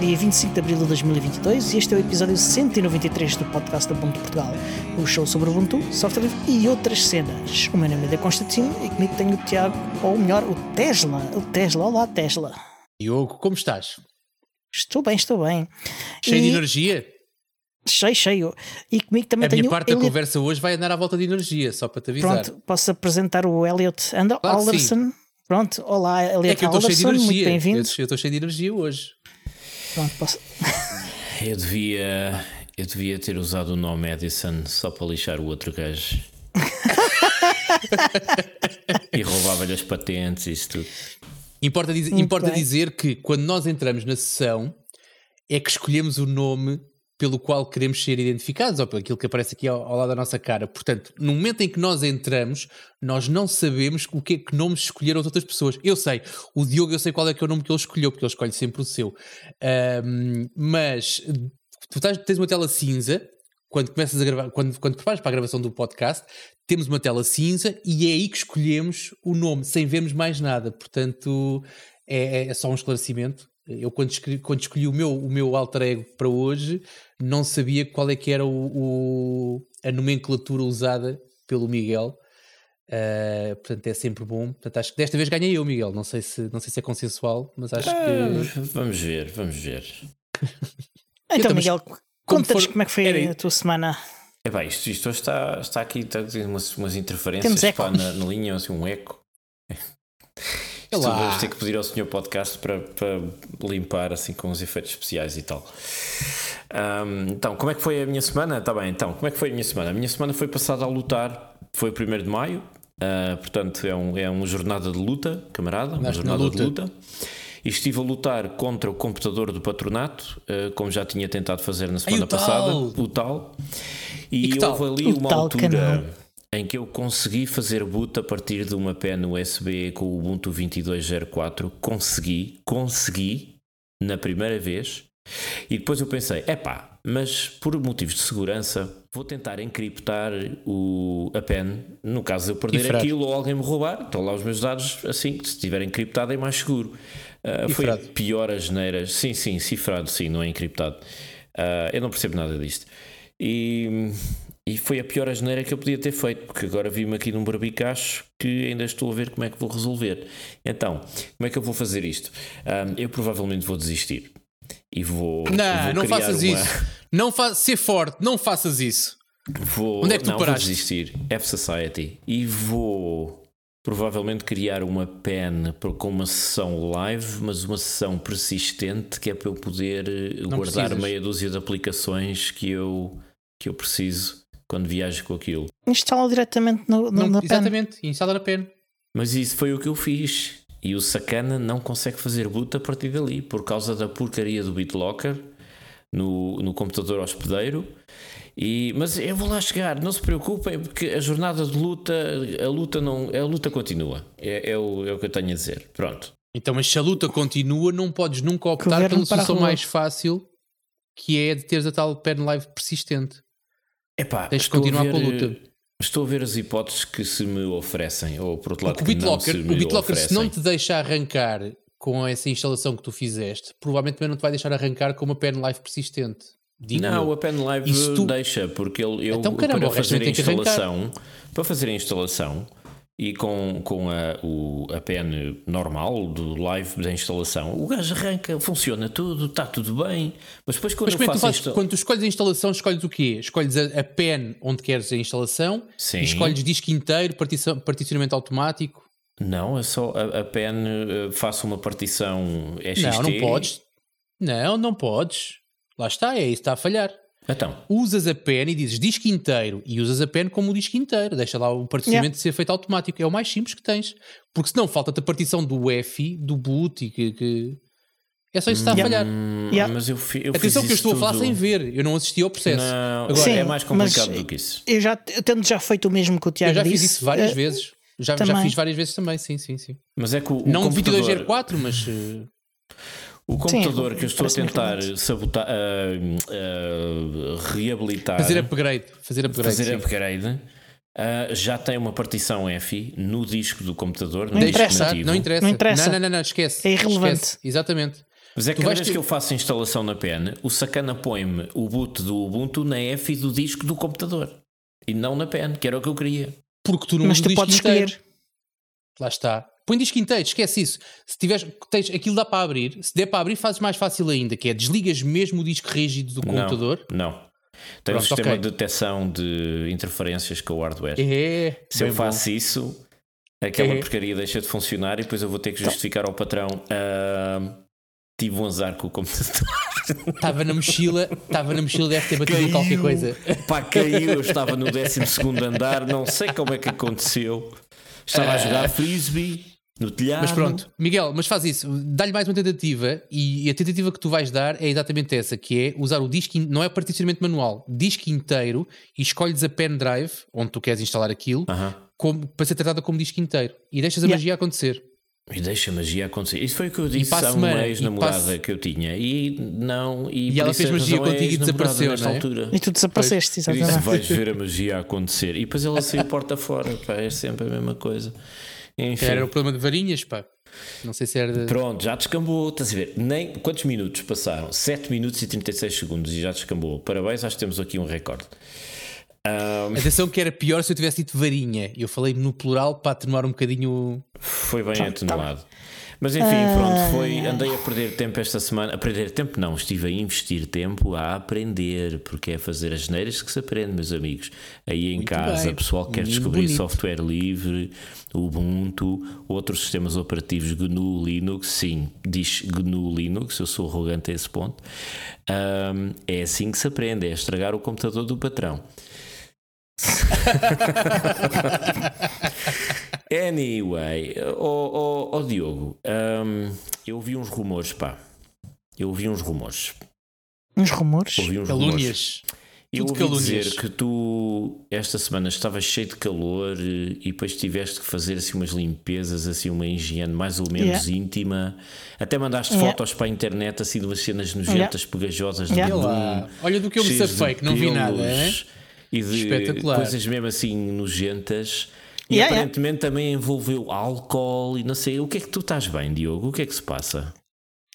Dia 25 de abril de 2022 e este é o episódio 193 do podcast da Ubuntu Portugal, o show sobre Ubuntu, software e outras cenas. O meu nome é Constantino e comigo tenho o Tiago, ou melhor, o Tesla. O Tesla, olá Tesla. Diogo, como estás? Estou bem, estou bem. Cheio E- de energia? Cheio, cheio. E comigo também A tenho minha parte da Elliot- conversa hoje vai andar à volta de energia, só para te avisar. Pronto, posso apresentar o Elliot And Claro Alderson. Pronto, olá Elliot é que eu Alderson, muito bem-vindo. eu estou cheio de energia hoje. Pronto, posso... Eu devia, eu devia ter usado o nome Edison só para lixar o outro gajo. e roubava-lhe as patentes e isso tudo. Importa, diz- importa dizer que quando nós entramos na sessão é que escolhemos o nome pelo qual queremos ser identificados, ou pelo aquilo que aparece aqui ao, ao lado da nossa cara. Portanto, no momento em que nós entramos, nós não sabemos o que, que nomes escolheram as outras pessoas. Eu sei, o Diogo, eu sei qual é que é o nome que ele escolheu, porque ele escolhe sempre o seu. Ahm, mas tu estás- tens uma tela cinza. Quando começas a gravar, quando, quando preparas para a gravação do podcast, temos uma tela cinza e é aí que escolhemos o nome, sem vermos mais nada. Portanto, é, é só um esclarecimento. Eu, quando escolhi, quando escolhi o, meu, o meu alter ego para hoje, não sabia qual é que era o, o- a nomenclatura usada pelo Miguel. Uh, portanto, é sempre bom. Portanto, acho que desta vez ganhei eu, Miguel. Não sei se, não sei se é consensual, mas acho que. Vamos ver, vamos ver. Então, também- Miguel, conta-nos for- como é que foi era- a tua semana. Epá, isto, isto hoje está, está aqui, está, tem umas, umas interferências Temos eco. pá, na, na linha, assim, um eco. Isto vamos ter que pedir ao senhor podcast para, para limpar assim com os efeitos especiais e tal. Ahm, então, como é que foi a minha semana? Está bem, então, como é que foi a minha semana? A minha semana foi passada a lutar, foi o 1 de maio, ah, portanto é, um, é uma jornada de luta, camarada, uma jornada de luta. luta. E estive a lutar contra o computador do patronato, ah, como já tinha tentado fazer na semana o tal! passada, o tal. E, E que tal? houve ali O uma tal altura canal. Em que eu consegui fazer boot a partir de uma pen USB com o Ubuntu 22.04. Consegui, consegui na primeira vez. E depois eu pensei, epá, mas por motivos de segurança vou tentar encriptar o, a pen. No caso de eu perder aquilo ou alguém me roubar, estão lá os meus dados assim, se estiver encriptado é mais seguro. Ah, foi pior as neiras. Sim, sim, cifrado, sim, não é encriptado. Ah, eu não percebo nada disto. E, e foi a pior asneira que eu podia ter feito, porque agora vi-me aqui num barbicacho que ainda estou a ver como é que vou resolver. Então, como é que eu vou fazer isto? Ah, eu provavelmente vou desistir. E vou. Não, vou não faças uma- isso. Não fa ser forte, não faças isso. Vou, Onde é que tu não, paraste? Vou desistir. F-Society. E vou provavelmente criar uma pen com uma sessão live, mas uma sessão persistente que é para eu poder eh, Não guardar precisas. meia dúzia de aplicações que eu, que eu preciso quando viajo com aquilo. Instala diretamente no, no, Não, na pen. exatamente, instala a pena. Mas isso foi o que eu fiz. E o sacana não consegue fazer boot a partir dali por causa da porcaria do BitLocker no, no computador hospedeiro. E, mas eu vou lá chegar, não se preocupem, porque a jornada de luta, a luta não, a luta continua. É, é o, é o que eu tenho a dizer. Pronto. Então, mas se a luta continua, não podes nunca optar pela solução mais fácil, que é de teres a tal pen live persistente. Epá, Tens de continuar ver, com a luta. Estou a ver as hipóteses que se me oferecem, ou por outro lado, o que não BitLocker, se o BitLocker se não te deixa arrancar com essa instalação que tu fizeste, provavelmente também não te vai deixar arrancar com uma pen live persistente. Digo Não, eu. a pen live E se tu- deixa, porque ele, eu, Então, caramba, para fazer a instalação, para fazer a instalação e com, com a, o, a pen normal do live da instalação, o gajo arranca, funciona tudo, está tudo bem, mas depois quando Mas eu é tu faço a fazes? Quando tu escolhes a instalação, escolhes o quê? Escolhes a, a pen onde queres a instalação Sim. e escolhes disco inteiro, partição- particionamento automático. Não, é só a, a pen, eh, faço uma partição XT. Não, não podes. Não, não podes. Lá está, é isso, está a falhar. Então, Usas a pen e dizes disco inteiro e usas a pen como o disco inteiro. Deixa lá o particionamento ser feito automático. É o mais simples que tens. Porque senão falta-te a partição do EFI, do boot e que. que- É só isso que está a Yeah. falhar. hum, Yeah. mas eu, fi, eu Atenção fiz que eu estou a falar tudo- sem ver. Eu não assisti ao processo. Não, Agora, Sim, é mais complicado do que isso. Eu já eu tendo já feito o mesmo que o Tiago eu já disse. fiz isso várias eh, vezes. Já, já também. fiz várias vezes também, sim, sim, sim. Mas é que o, o não computador- 2204, mas. eh, O computador Sim, que eu estou a tentar relevante. sabotar, ah, ah, reabilitar, fazer upgrade. Fazer upgrade. fazer upgrade, ah, já tem uma partição EFI no disco do computador, no Não disco interessa, nativo. Não interessa. Não interessa. Não, não, não, não, esquece. É irrelevante. Esquece. Exatamente. Mas é que cada vez ter- que eu faço a instalação na pen, o sacana põe-me o boot do Ubuntu na F do disco do computador. E não na pen, que era o que eu queria. Porque tu não Mas tu podes escolher. Lá está. Põe disco inteiro, esquece isso. Se tiveres, tens, aquilo dá para abrir. Se der para abrir, fazes mais fácil ainda, que é desligas mesmo o disco rígido do computador. Não. não. Tem um Pronto, sistema ok. de detecção de interferências com o hardware. É. Se eu faço isso, aquela É. porcaria deixa de funcionar e depois eu vou ter que justificar ao patrão. "Ah, tive um azar com o computador. Estava na mochila, estava na mochila, deve ter batido em qualquer Caiu. coisa. Pá, caiu, eu estava no 12 andar, não sei como é que aconteceu. Estava a jogar frisbee no telhado. Mas pronto, Miguel, mas faz isso, dá-lhe mais uma tentativa e a tentativa que tu vais dar é exatamente essa, que é usar o disco, não é particionamento manual, disco inteiro e escolhes a pen drive, onde tu queres instalar aquilo, Aham. como- para ser tratada como disco inteiro e deixas a Yeah. magia acontecer. E deixa a magia acontecer. Isso foi o que eu disse semana, uma ex-namorada que eu tinha. E não. E, E ela fez a magia é contigo e desapareceu, nesta é? altura. E tu desapareceste, Eu disse: exatamente. vais ver a magia acontecer. E depois ela saiu porta fora. Pá, é sempre a mesma coisa. Enfim. Era o problema de varinhas, pá. Não sei se era. de- Pronto, já descambou. Estás a ver? Nem, quantos minutos passaram? 7 minutos e 36 segundos e já descambou. Parabéns, acho que temos aqui um recorde. Ahm, Atenção que era pior se eu tivesse dito varinha. Eu falei no plural para atenuar um bocadinho. foi bem Pronto, tá atenuado. Mas enfim, pronto, foi, andei a perder tempo esta semana. A perder tempo não, estive a investir tempo a aprender, porque é fazer as neiras que se aprende, meus amigos. Aí em Muito casa, bem. pessoal que quer Muito descobrir bonito. software livre, Ubuntu, outros sistemas operativos GNU Linux, sim, diz GNU Linux, eu sou arrogante a esse ponto. Ahm, é assim que se aprende, é estragar o computador do patrão. Anyway, ó oh, Diogo, ahm, eu ouvi uns rumores, pá. Eu ouvi uns rumores. Uns rumores. Ouvi uns rumores. Calúnias. Eu Tudo ouvi calúnias. dizer que tu esta semana estavas cheio de calor eh, e depois tiveste que fazer assim umas limpezas, assim uma higiene mais ou menos íntima. Até mandaste Yeah. fotos para a internet assim de umas cenas nojentas, pegajosas de Yeah. Olha bedum, lá. Olha do que eu me de safei, que não vi nada. hein? E de Espetacular. coisas mesmo assim nojentas. E Yeah, yeah. aparentemente também envolveu álcool e não sei. O que é que tu estás bem, Diogo? O que é que se passa?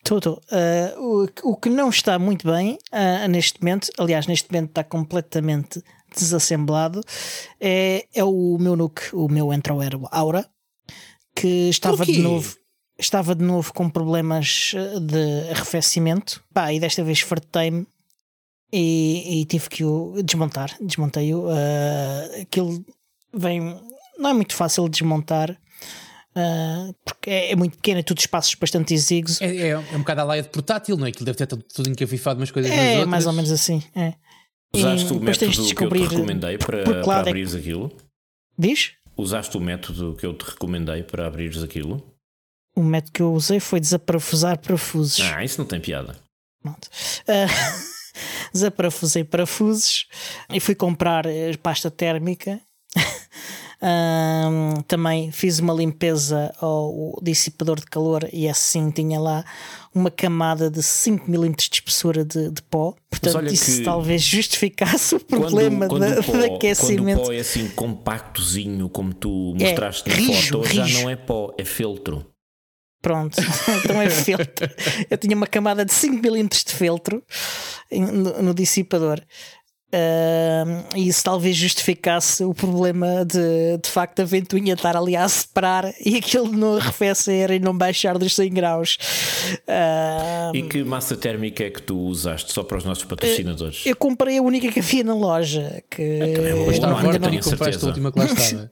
Tudo. Ah, o, o que não está muito bem ah, neste momento, aliás, neste momento está completamente desassemblado, é, é o meu NUC, o meu Entroer Aura, que estava de novo. Estava de novo com problemas de arrefecimento. Pá, e desta vez fartei-me e, e tive que o desmontar. Desmontei-o. ah, aquilo vem. Não é muito fácil de desmontar. ah, porque é, é muito pequeno, é tudo espaços bastante exíguos. É, é, é um bocado a laia de portátil, não é? Aquilo deve ter tudo, tudo encafifado umas coisas nas É, outras. mais ou menos assim. É. Usaste E o tens de método que eu te descobrir- recomendei para, é abrires aquilo? Diz? Usaste o método que eu te recomendei para abrires aquilo? O método que eu usei foi desaparafusar parafusos. Ah, isso não tem piada. Pronto. Ah, desaparafusei parafusos e fui comprar eh, pasta térmica. Ah, também fiz uma limpeza ao dissipador de calor e assim tinha lá uma camada de 5 mm de espessura de, de pó. Portanto, isso talvez justificasse o problema quando, da- o pó, de quando o aquecimento. pó é assim compactozinho, como tu É, mostraste na rijo, foto, já rijo. não é pó, é feltro. Pronto, então é feltro. Eu tinha uma camada de 5mm de feltro no, no dissipador. E isso talvez justificasse o problema de, de facto a ventoinha estar ali a separar e aquilo não arrefecer e não baixar dos 100 graus. Ahm, E que massa térmica é que tu usaste só para os nossos patrocinadores? eu comprei a única que havia na loja, que é uma Mas está boa a marca, Vorten tenho certeza. a última que lá estava.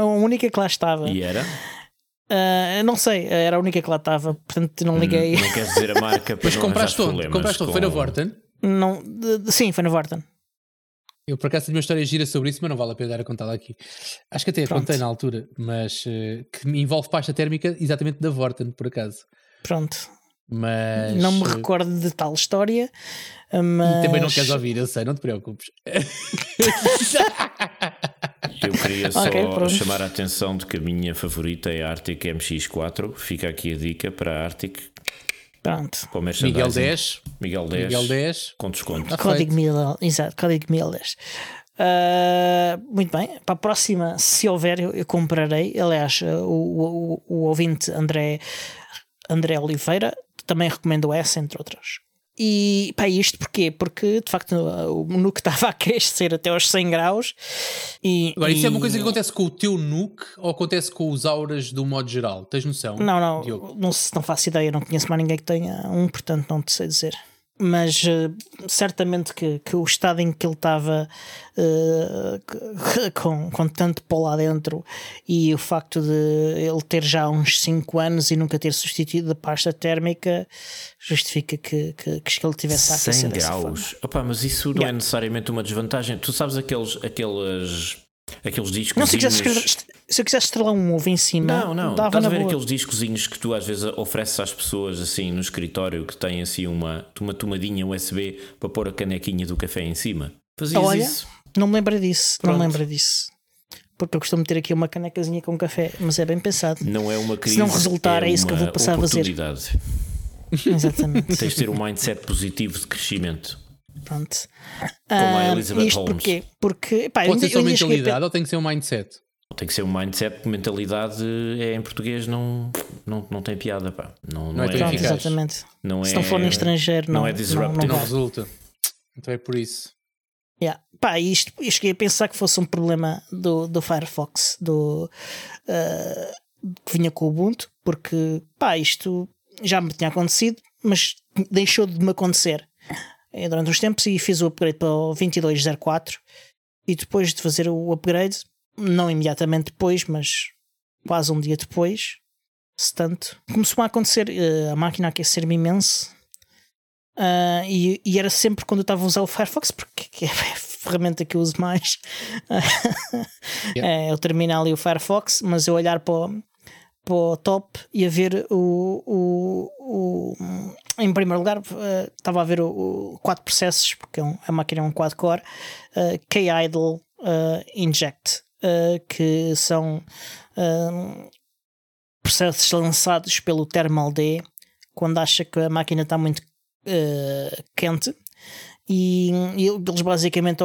a única que lá estava. E era? Ah, não sei, era a única que lá estava, portanto não liguei. Não queres dizer a marca para Mas não compraste onde? Compraste onde? Foi na com- Vorten? Não, de- de- sim, foi na Vorten. Eu por acaso tenho uma história gira sobre isso, mas não vale a pena dar a contá-la aqui. Acho que até a Pronto. contei na altura, mas eh, que me envolve pasta térmica exatamente da Vorten, por acaso. Pronto. Mas Não me eh, recordo de tal história, mas. e também não queres ouvir, eu sei, não te preocupes. Eu queria só Ok, pronto. chamar a atenção de que a minha favorita é a Arctic MX4. Fica aqui a dica para a Arctic, Pronto. Miguel 10, Miguel 10. Miguel 10. Com desconto. Ah, Código mil, exato, código mil dez. Ah, muito bem, para a próxima, se houver, eu, eu comprarei. Aliás, o, o, o ouvinte André, André Oliveira também recomendo essa, entre outras. E pá, isto porquê? Porque de facto o nuke estava a crescer até aos 100 graus. E, Agora, isso e... é uma coisa que acontece com o teu nuke ou acontece com os auras do modo geral? Tens noção? Não, não, Diogo? não, não faço ideia, não conheço mais ninguém que tenha um, portanto não te sei dizer. Mas uh, certamente que, que, o estado em que ele estava uh, com, com tanto pó lá dentro e o facto de ele ter já uns 5 anos e nunca ter substituído a pasta térmica justifica que, que, que ele tivesse a aquecer 100 graus. Opa, mas isso não Yeah. é necessariamente uma desvantagem. Tu sabes aqueles, aqueles, aqueles discos. Não, se, eu quisesse se eu quisesse estrelar um ovo em cima, Não, não. dava Estás a ver boa. aqueles discozinhos que tu às vezes ofereces às pessoas assim no escritório que têm assim uma, uma tomadinha USB para pôr a canequinha do café em cima? Fazias Olha, isso? Não me lembro disso, não me Pronto. lembro disso. Porque eu costumo ter aqui uma canecazinha com café, mas é bem pensado. Não é uma crise. não resultar, é isso que eu vou passar a fazer. Exatamente. Tens de ter um mindset positivo de crescimento. Pronto. Como a Ah, Elizabeth isto Holmes. porquê? Porque pá, Pode eu ser só mentalidade ou tem que ser um mindset? Tem que ser um mindset, mentalidade é em português não, não, não tem piada, pá. Não, não, Não é é, tão Pronto, exatamente. não Se é- não for em estrangeiro, não não, é disruptive. não Não resulta. Então é por isso. Yeah. Pá, isto, eu cheguei a pensar que fosse um problema do, do Firefox, do, ah, que vinha com o Ubuntu, porque pá, isto já me tinha acontecido, mas deixou de me acontecer durante uns tempos e fiz o upgrade para o 2204 e depois de fazer o upgrade, não imediatamente depois, mas quase um dia depois, se tanto, começou a acontecer eh, a máquina a aquecer-me imenso ah, e, e era sempre quando eu estava a usar o Firefox, porque é a ferramenta que eu uso mais. é o terminal e o Firefox, mas eu olhar para o, para o top e a ver o, o em primeiro lugar, ah, estava a ver o, o quatro processos, porque é um- a máquina é um quad-core, ah, K-Idle ah, Inject, ah, que são processos lançados pelo Thermal D quando acha que a máquina está muito eh, quente e, e eles basicamente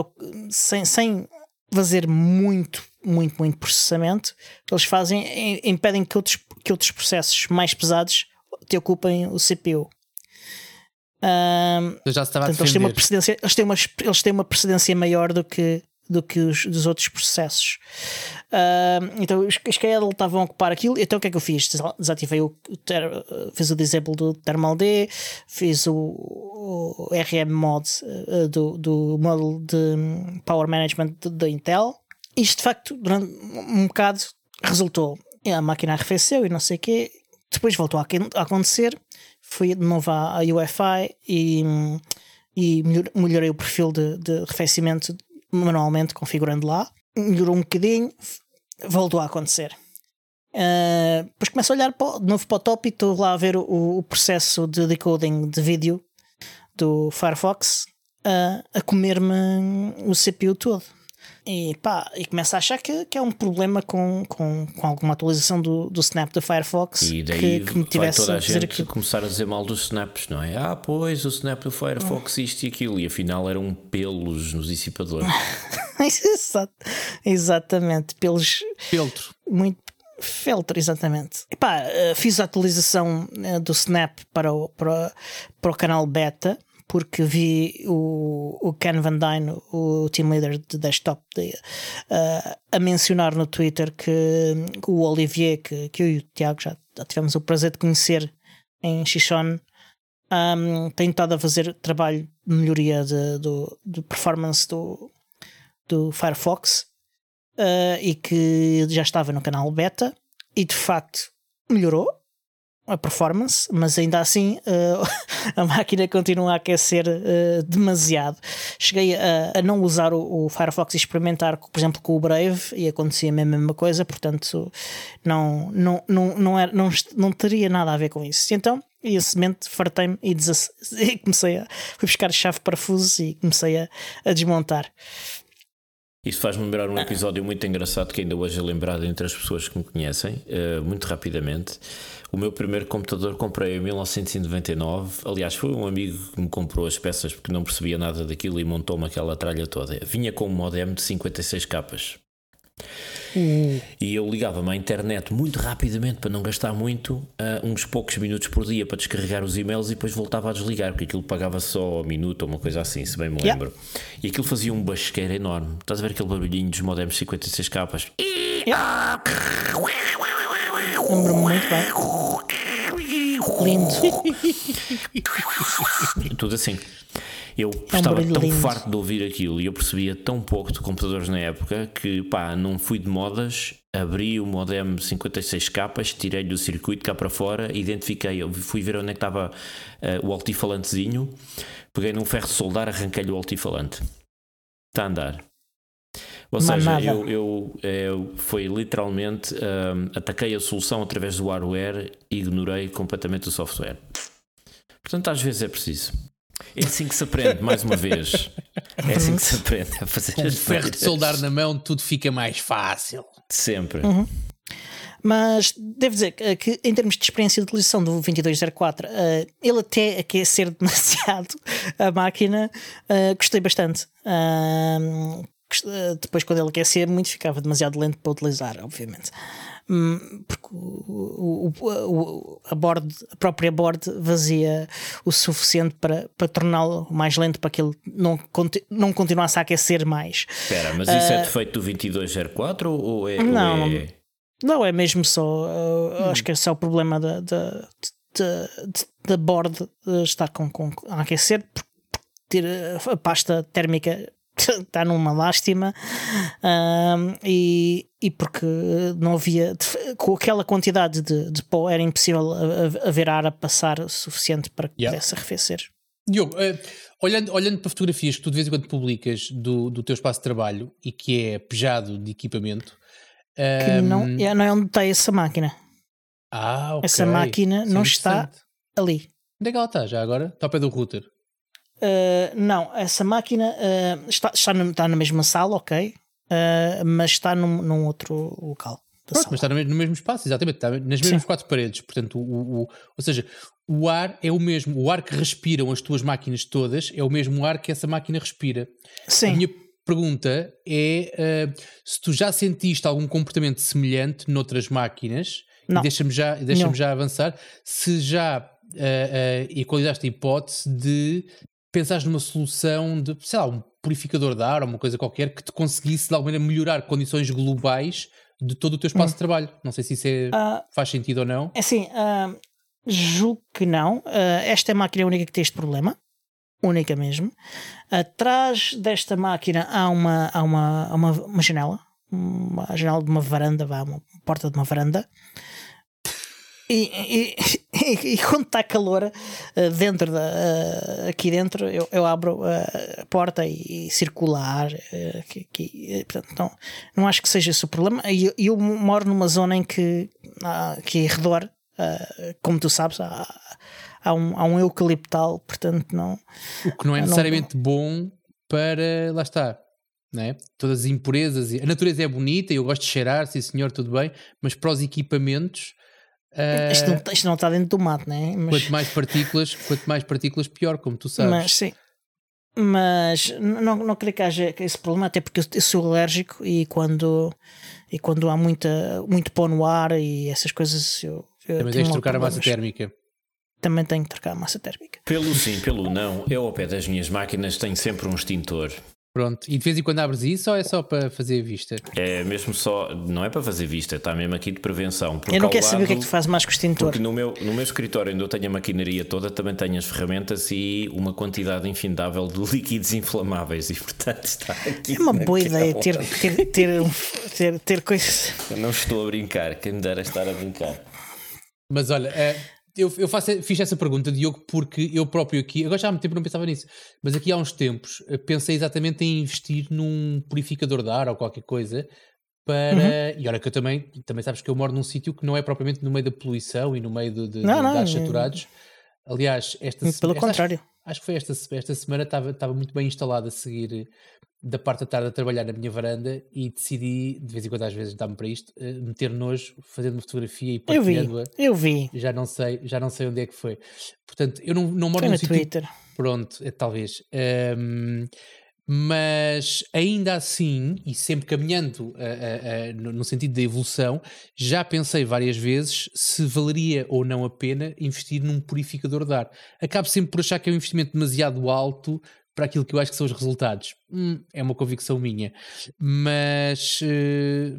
sem, sem fazer muito, muito, muito processamento, eles fazem, im- impedem que outros, que outros processos mais pesados te ocupem o CPU. Eu já se estava a Portanto, eles têm, uma precedência, eles, têm uma, eles têm uma precedência maior do que, do que os dos outros processos. Ah, então, os, os KL estavam a ocupar aquilo. Então, o que é que eu fiz? Desativei o, ter, fiz o disable do Thermal D, fiz o, o RM mod ah, do, do módulo de hum, Power Management da Intel. Isto, de facto, durante um bocado resultou. A máquina arrefeceu e não sei o quê. Depois voltou a a acontecer. Fui de novo à, à UEFI e, e melhor- melhorei o perfil de, de arrefecimento manualmente, configurando lá. Melhorou um bocadinho, voltou a acontecer. Ah, depois começo a olhar para, de novo para o top e estou lá a ver o, o processo de decoding de vídeo do Firefox ah, a comer-me o CPU todo. E pá, e começo a achar que, que é um problema com, com, com alguma atualização do, do Snap do Firefox E daí que, que me vai tivesse toda a a gente aquilo. começar a dizer mal dos snaps, não é? Ah, pois, o snap do Firefox isto e aquilo, e afinal eram pelos nos dissipadores. Exato- Exatamente, pelos Filtro. muito filtro, exatamente. Epá, eh, fiz a atualização eh, do Snap para o, para, para o canal beta porque vi o, o Ken Van Dyne, o team leader de desktop, de, eh, a mencionar no Twitter que o Olivier, que, que eu e o Tiago já, tivemos o prazer de conhecer em Xixon, um, tem estado a fazer trabalho de melhoria de, do, de performance do, do Firefox uh, e que já estava no canal beta e de facto melhorou a performance, mas ainda assim uh, a máquina continua a aquecer uh, demasiado. Cheguei a, a não usar o, o Firefox e experimentar, por exemplo, com o Brave e acontecia a mesma coisa, portanto não, não, não, não, era, não, não teria nada a ver com isso. Então, e esse momento fartei-me e, e comecei a fui buscar chave parafusos e comecei a, a desmontar. Isto faz-me lembrar um episódio muito engraçado que ainda hoje é lembrado entre as pessoas que me conhecem, eh, muito rapidamente. O meu primeiro computador comprei em 1999. Aliás, foi um amigo que me comprou as peças porque não percebia nada daquilo e montou-me aquela tralha toda. Vinha com um modem de 56 capas. E eu ligava-me à internet muito rapidamente para não gastar muito, uh, uns poucos minutos por dia para descarregar os e-mails e depois voltava a desligar, porque aquilo pagava só um minuto ou uma coisa assim, se bem me Yeah. lembro. E aquilo fazia um basqueiro enorme. Estás a ver aquele barulhinho dos modems 56 capas? Lembro-me muito bem. Lindo. Tudo assim. Eu estava É um barulho tão lindo. farto de ouvir aquilo e eu percebia tão pouco de computadores na época que pá, não fui de modas, abri o modem 56 capas, tirei-lhe o circuito cá para fora, identifiquei, eu fui ver onde é que estava eh, o altifalantezinho, peguei num ferro de soldar, arranquei-lhe o altifalante. Está a andar. Ou Mais seja, eu, eu, eu foi literalmente hum, ataquei a solução através do hardware e ignorei completamente o software. Portanto, às vezes é preciso. É assim que se aprende, mais uma vez. É assim que se aprende a fazer Com as ferro de coisas. soldar na mão, tudo fica mais fácil. Sempre. Mas devo dizer que, em termos de experiência de utilização do 2204, eh, ele até aquecer demasiado a máquina, eh, gostei bastante. Ah, eh, depois, quando ele aquecia muito, ficava demasiado lento para utilizar, obviamente. Hum, Porque o, o- o- a, board, a própria board vazia o suficiente para, para torná-lo mais lento para que ele não, não continuasse a aquecer mais. Espera, mas isso é defeito do 2204 ou é. ou Não, é- Não, é mesmo só. uh, Acho que é só o problema da, da, da, board uh, estar com, com, a aquecer, porque ter uh, a pasta térmica está numa lástima um, e, e porque não havia com aquela quantidade de, de pó era impossível haver ar a passar o suficiente para que Yeah. pudesse arrefecer. Diogo, eh, olhando, olhando para fotografias que tu de vez em quando publicas do, do teu espaço de trabalho e que é pejado de equipamento. Que não, é, não é onde está essa máquina. ah, ok. Essa máquina Isso é não está interessante. ali. Onde é que ela está já agora? Está ao pé do router. Uh, não, essa máquina uh, está, está, no- está na mesma sala, ok, uh, mas está num, num outro local. Pronto, mas está no mesmo, no mesmo espaço, exatamente, está nas mesmas quatro paredes. Portanto, o, o- ou seja, o ar é o mesmo, o ar que respiram as tuas máquinas todas é o mesmo ar que essa máquina respira. A Sim, minha pergunta é se tu já sentiste algum comportamento semelhante noutras máquinas, e deixa-me já, deixa já avançar, se já eh, eh, equalizaste a hipótese de pensares numa solução de, sei lá, um purificador de ar ou uma coisa qualquer que te conseguisse de alguma maneira melhorar condições globais de todo o teu espaço de trabalho. Não sei se isso é- Ah, faz sentido ou não. é assim, uh, julgo que não. Uh, esta é a máquina única que tem este problema, única mesmo. Atrás desta máquina há uma, há uma, uma, uma janela, uma janela de uma varanda, vá, uma porta de uma varanda. E, e- e- e quando está calor uh, dentro da, uh, aqui dentro eu, eu abro uh, a porta e, circula ar uh, aqui, aqui. Eh, portanto, não, não acho que seja esse o problema e eu, eu moro numa zona em que ah, aqui em redor uh, como tu sabes há, há, um, há um eucaliptal portanto não O que não é não- necessariamente bom para. Lá está. Não é? Todas as impurezas. e- A natureza é bonita, eu gosto de cheirar, sim senhor, tudo bem, mas para os equipamentos. Ah, isto, não isto não está dentro do mato né? mas, quanto mais partículas, quanto mais partículas, pior, como tu sabes. mas sim mas não, não creio que haja esse problema, até porque eu- sou alérgico e quando, e quando há muita, muito pó no ar e essas coisas eu, eu Também tens de trocar a massa problemas. térmica. Também tenho que trocar a massa térmica. Pelo sim, pelo não, eu ao pé das minhas máquinas tenho sempre um extintor. Pronto. E de vez em quando abres isso ou é só para fazer a vista? É mesmo só, não é para fazer vista, está mesmo aqui de prevenção. eu não quero saber o que é lado- que tu fazes mais com o extintor. Porque no meu, no meu escritório, onde eu tenho a maquinaria toda, também tenho as ferramentas e uma quantidade infindável de líquidos inflamáveis. E portanto está aqui. É uma boa ideia ter, ter, ter, ter, ter coisas. Eu não estou a brincar, quem me dera estar a brincar. Mas olha, eh, eu, eu faço, fiz essa pergunta, Diogo, porque eu próprio aqui, agora já há muito tempo não pensava nisso, mas aqui há uns tempos eh, pensei exatamente em investir num purificador de ar ou qualquer coisa para. E olha que eu também, também sabes que eu moro num sítio que não é propriamente no meio da poluição e no meio de, de, Não, de não, saturados. Aliás, esta Pelo esta- contrário. Acho que foi esta, esta semana, estava, estava muito bem instalado a seguir da parte da tarde a trabalhar na minha varanda e decidi, de vez em quando às vezes dá-me para isto, eh, meter nojo, fazendo uma fotografia e Eu vi, partilhando-a. eu vi. Já não sei, já não sei onde é que foi. Portanto, eu não, não moro Foi no sítio Twitter. Pronto, é, talvez. Ahm, mas ainda assim, e sempre caminhando uh, uh, uh, no sentido da evolução, já pensei várias vezes se valeria ou não a pena investir num purificador de ar. Acabo sempre por achar que é um investimento demasiado alto para aquilo que eu acho que são os resultados. Hum, é uma convicção minha. Mas,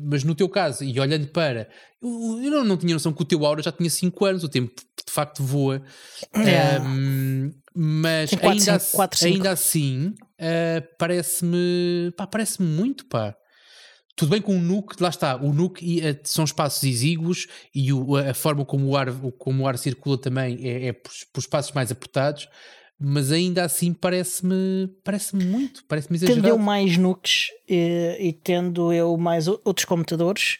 mas no teu caso, e olhando para. Eu, eu não, não, tinha noção que o teu aura já tinha 5 anos, o tempo de facto voa. É. Um, mas quatro, ainda, cinco, quatro, ainda assim, uh, parece-me parece muito, pá. Tudo bem com o Nuke, lá está, o Nuke uh, são espaços exíguos e o, a forma como o ar, como o ar circula também é, é por, por espaços mais apertados, mas ainda assim parece-me parece muito, parece-me exagerado. Tendo eu mais nukes e, e, tendo eu mais outros computadores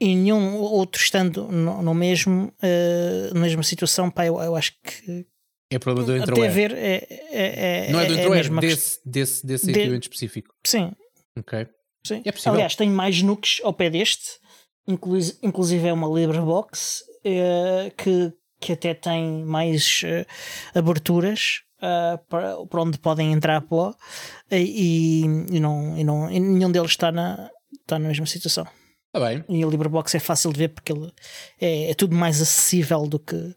e nenhum outro estando no, no mesmo, uh, na mesma situação, pá, eu, eu acho que é problema do Até ver é, é, é, Não é do Entroair, é desse, desse, desse de... equipamento específico. Sim. Ok. Sim. É possível. Aliás, tenho mais nukes ao pé deste, inclusive, é uma LibreBox é, que, que até tem mais uh, aberturas uh, para, para onde podem entrar pó e, e, não, e, não, e nenhum deles está na, está na mesma situação. Tá bem. E o LibreBox é fácil de ver porque ele é, é, tudo mais acessível do que,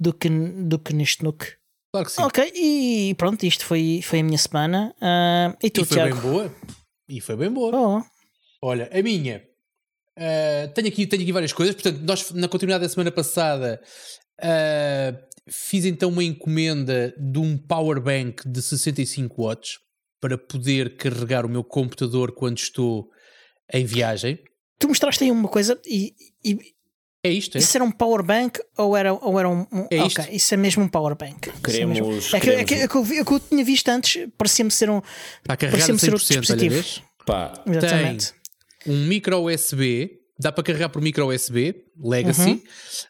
do que, do que neste Nook. Claro que sim. Ok, e pronto, isto foi, foi a minha semana. Uh, e tu, e foi Tiago? bem boa. E foi bem boa. Oh. Olha, a minha. Uh, tenho, aqui, tenho aqui várias coisas. Portanto, nós na continuidade da semana passada uh, fiz então uma encomenda de um power bank de 65 watts para poder carregar o meu computador quando estou em viagem tu mostraste aí uma coisa e, e é isto, é? Isso era um power bank ou era, ou era um. um é isto? Ok, isso é mesmo um power bank. Queremos. É, é, que, é, que, é, que, eu, vi, é que eu tinha visto antes, parecia-me ser um. Para carregar ser outro dispositivo. Pá, Exatamente. Tem um micro USB, dá para carregar por micro USB, Legacy, uhum.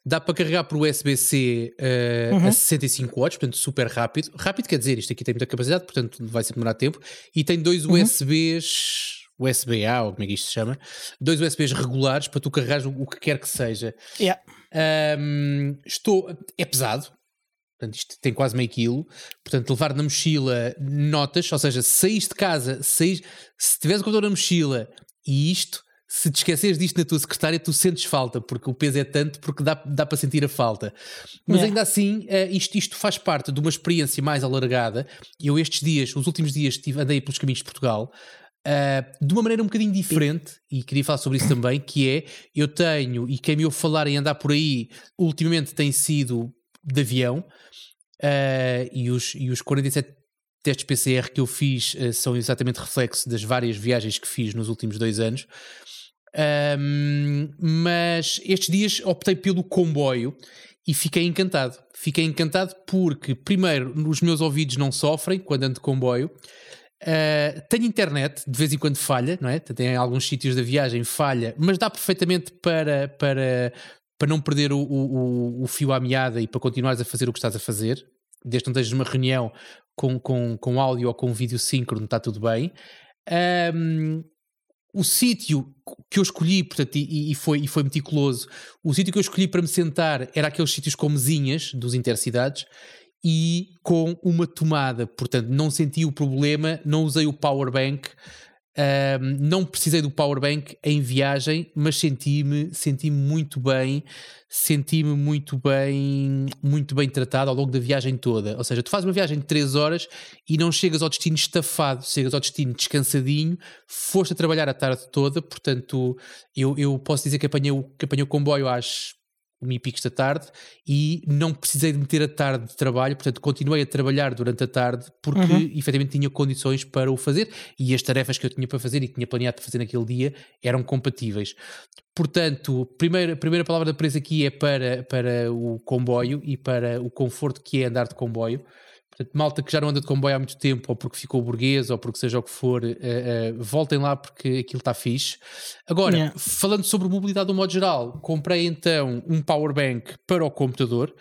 dá para carregar por USB-C uh, uhum. a 65 watts, portanto super rápido. Rápido quer dizer, isto aqui tem muita capacidade, portanto vai sempre demorar tempo. E tem dois uhum. USBs USB-A, ou como é que isto se chama, dois USBs regulares para tu carregares o, que quer que seja. Yeah. Um, estou, é pesado, portanto isto tem quase meio quilo, portanto levar na mochila notas, ou seja, se saís de casa, saís, se tiveres o computador na mochila e isto, se te esqueceres disto na tua secretária, tu sentes falta, porque o peso é tanto, porque dá, dá para sentir a falta. Mas yeah. ainda assim, uh, isto, isto faz parte de uma experiência mais alargada. Eu estes dias, os últimos dias, estive, andei pelos caminhos de Portugal, Uh, de uma maneira um bocadinho diferente, e queria falar sobre isso também, que é, eu tenho, e quem me ouve falar em andar por aí, ultimamente tem sido de avião, uh, e, os, e os 47 testes PCR que eu fiz uh, são exatamente reflexo das várias viagens que fiz nos últimos dois anos. Um, mas estes dias optei pelo comboio e fiquei encantado. Fiquei encantado porque, primeiro, os meus ouvidos não sofrem quando ando de comboio. Uh, tenho internet, de vez em quando falha, não é? Tem alguns sítios da viagem falha, mas dá perfeitamente para, para, para não perder o, o, o fio à meada e para continuares a fazer o que estás a fazer. Desde que não estejas numa reunião com, com, com áudio ou com vídeo síncrono, está tudo bem. Um, o sítio que eu escolhi, portanto, e, e, foi, e foi meticuloso, o sítio que eu escolhi para me sentar era aqueles sítios com mesinhas dos intercidades e com uma tomada. Portanto, não senti o problema, não usei o power bank, um, não precisei do power bank em viagem, mas senti-me senti muito bem, senti-me muito bem, muito bem tratado ao longo da viagem toda. Ou seja, tu fazes uma viagem de 3 horas e não chegas ao destino estafado, chegas ao destino descansadinho, foste a trabalhar a tarde toda, portanto, eu, eu posso dizer que apanhei, que apanhei o comboio às comi picos da tarde e não precisei de meter a tarde de trabalho, portanto continuei a trabalhar durante a tarde porque uhum. efetivamente tinha condições para o fazer e as tarefas que eu tinha para fazer e que tinha planeado para fazer naquele dia eram compatíveis. Portanto, primeira, a primeira palavra da presa aqui é para, para o comboio e para o conforto que é andar de comboio. Portanto, malta que já não anda de comboio há muito tempo, ou porque ficou burguês, ou porque seja o que for, uh, uh, voltem lá porque aquilo está fixe. Agora, yeah. falando sobre mobilidade do modo geral, comprei então um power bank para o computador,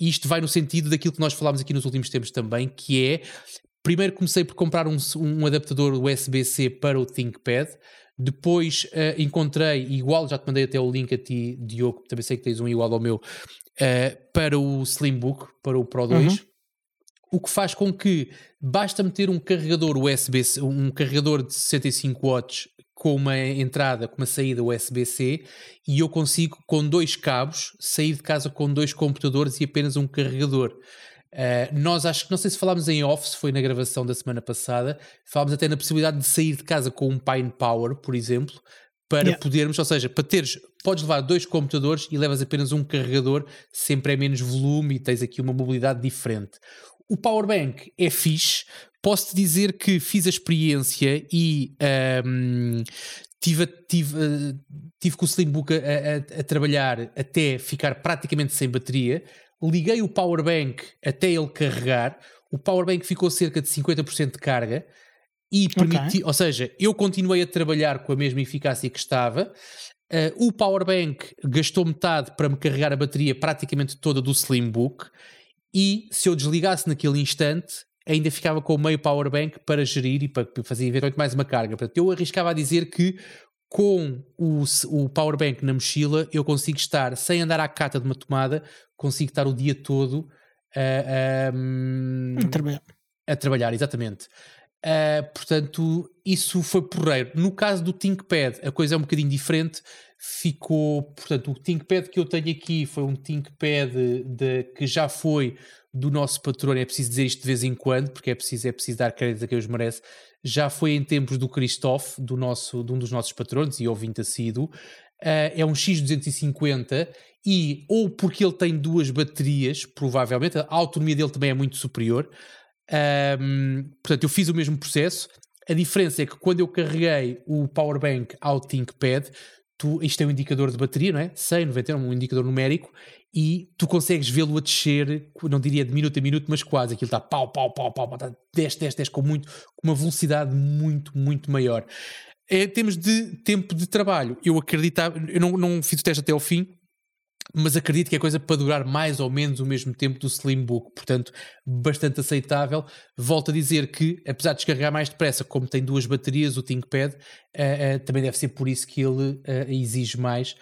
e isto vai no sentido daquilo que nós falámos aqui nos últimos tempos também, que é, primeiro comecei por comprar um, um adaptador USB-C para o ThinkPad, depois uh, encontrei, igual, já te mandei até o link a ti, Diogo, também sei que tens um igual ao meu, para o Slimbook, para o Pro 2. Uhum o que faz com que basta meter um carregador USB, um carregador de 65 watts com uma entrada, com uma saída USB-C e eu consigo com dois cabos sair de casa com dois computadores e apenas um carregador. Uh, nós acho que não sei se falámos em off, se foi na gravação da semana passada, falámos até na possibilidade de sair de casa com um Pine Power, por exemplo, para yeah. podermos, ou seja, para teres, podes levar dois computadores e levas apenas um carregador, sempre é menos volume e tens aqui uma mobilidade diferente. O Powerbank é fixe, posso-te dizer que fiz a experiência e um, tive, tive, uh, tive com o Slimbook a, a, a trabalhar até ficar praticamente sem bateria liguei o powerbank até ele carregar, o powerbank ficou cerca de 50% de carga e permiti, okay. ou seja, eu continuei a trabalhar com a mesma eficácia que estava. Uh, o powerbank gastou metade para me carregar a bateria praticamente toda do Slimbook e se eu desligasse naquele instante ainda ficava com o meio powerbank para gerir e para fazer eventualmente mais uma carga. Portanto, eu arriscava a dizer que com o, o powerbank na mochila eu consigo estar sem andar à cata de uma tomada consigo estar o dia todo a, a, a trabalhar. A trabalhar, exatamente. Uh, portanto, isso foi porreiro. No caso do ThinkPad, a coisa é um bocadinho diferente. Ficou, portanto, o ThinkPad que eu tenho aqui foi um ThinkPad de, que já foi do nosso patrão. É preciso dizer isto de vez em quando, porque é preciso, é preciso dar crédito a quem os merece. Já foi em tempos do Christoph, do nosso, de um dos nossos patrões e ouvinte assíduo. Uh, é um X250 e ou porque ele tem duas baterias, provavelmente, a autonomia dele também é muito superior. Um, portanto, eu fiz o mesmo processo. A diferença é que quando eu carreguei o powerbank ao ThinkPad, tu, isto é um indicador de bateria, não é? 100, 91, um indicador numérico, e tu consegues vê-lo a descer, não diria de minuto a minuto, mas quase. Aquilo está pau, pau, pau, pau, está 10, 10, 10, com, muito, com uma velocidade muito, muito maior. Em termos de tempo de trabalho, eu acreditava, eu não, não fiz o teste até ao fim, mas acredito que é coisa para durar mais ou menos o mesmo tempo do Slimbook, portanto, bastante aceitável. Volto a dizer que, apesar de descarregar mais depressa, como tem duas baterias, o ThinkPad, uh, uh, também deve ser por isso que ele uh, exige mais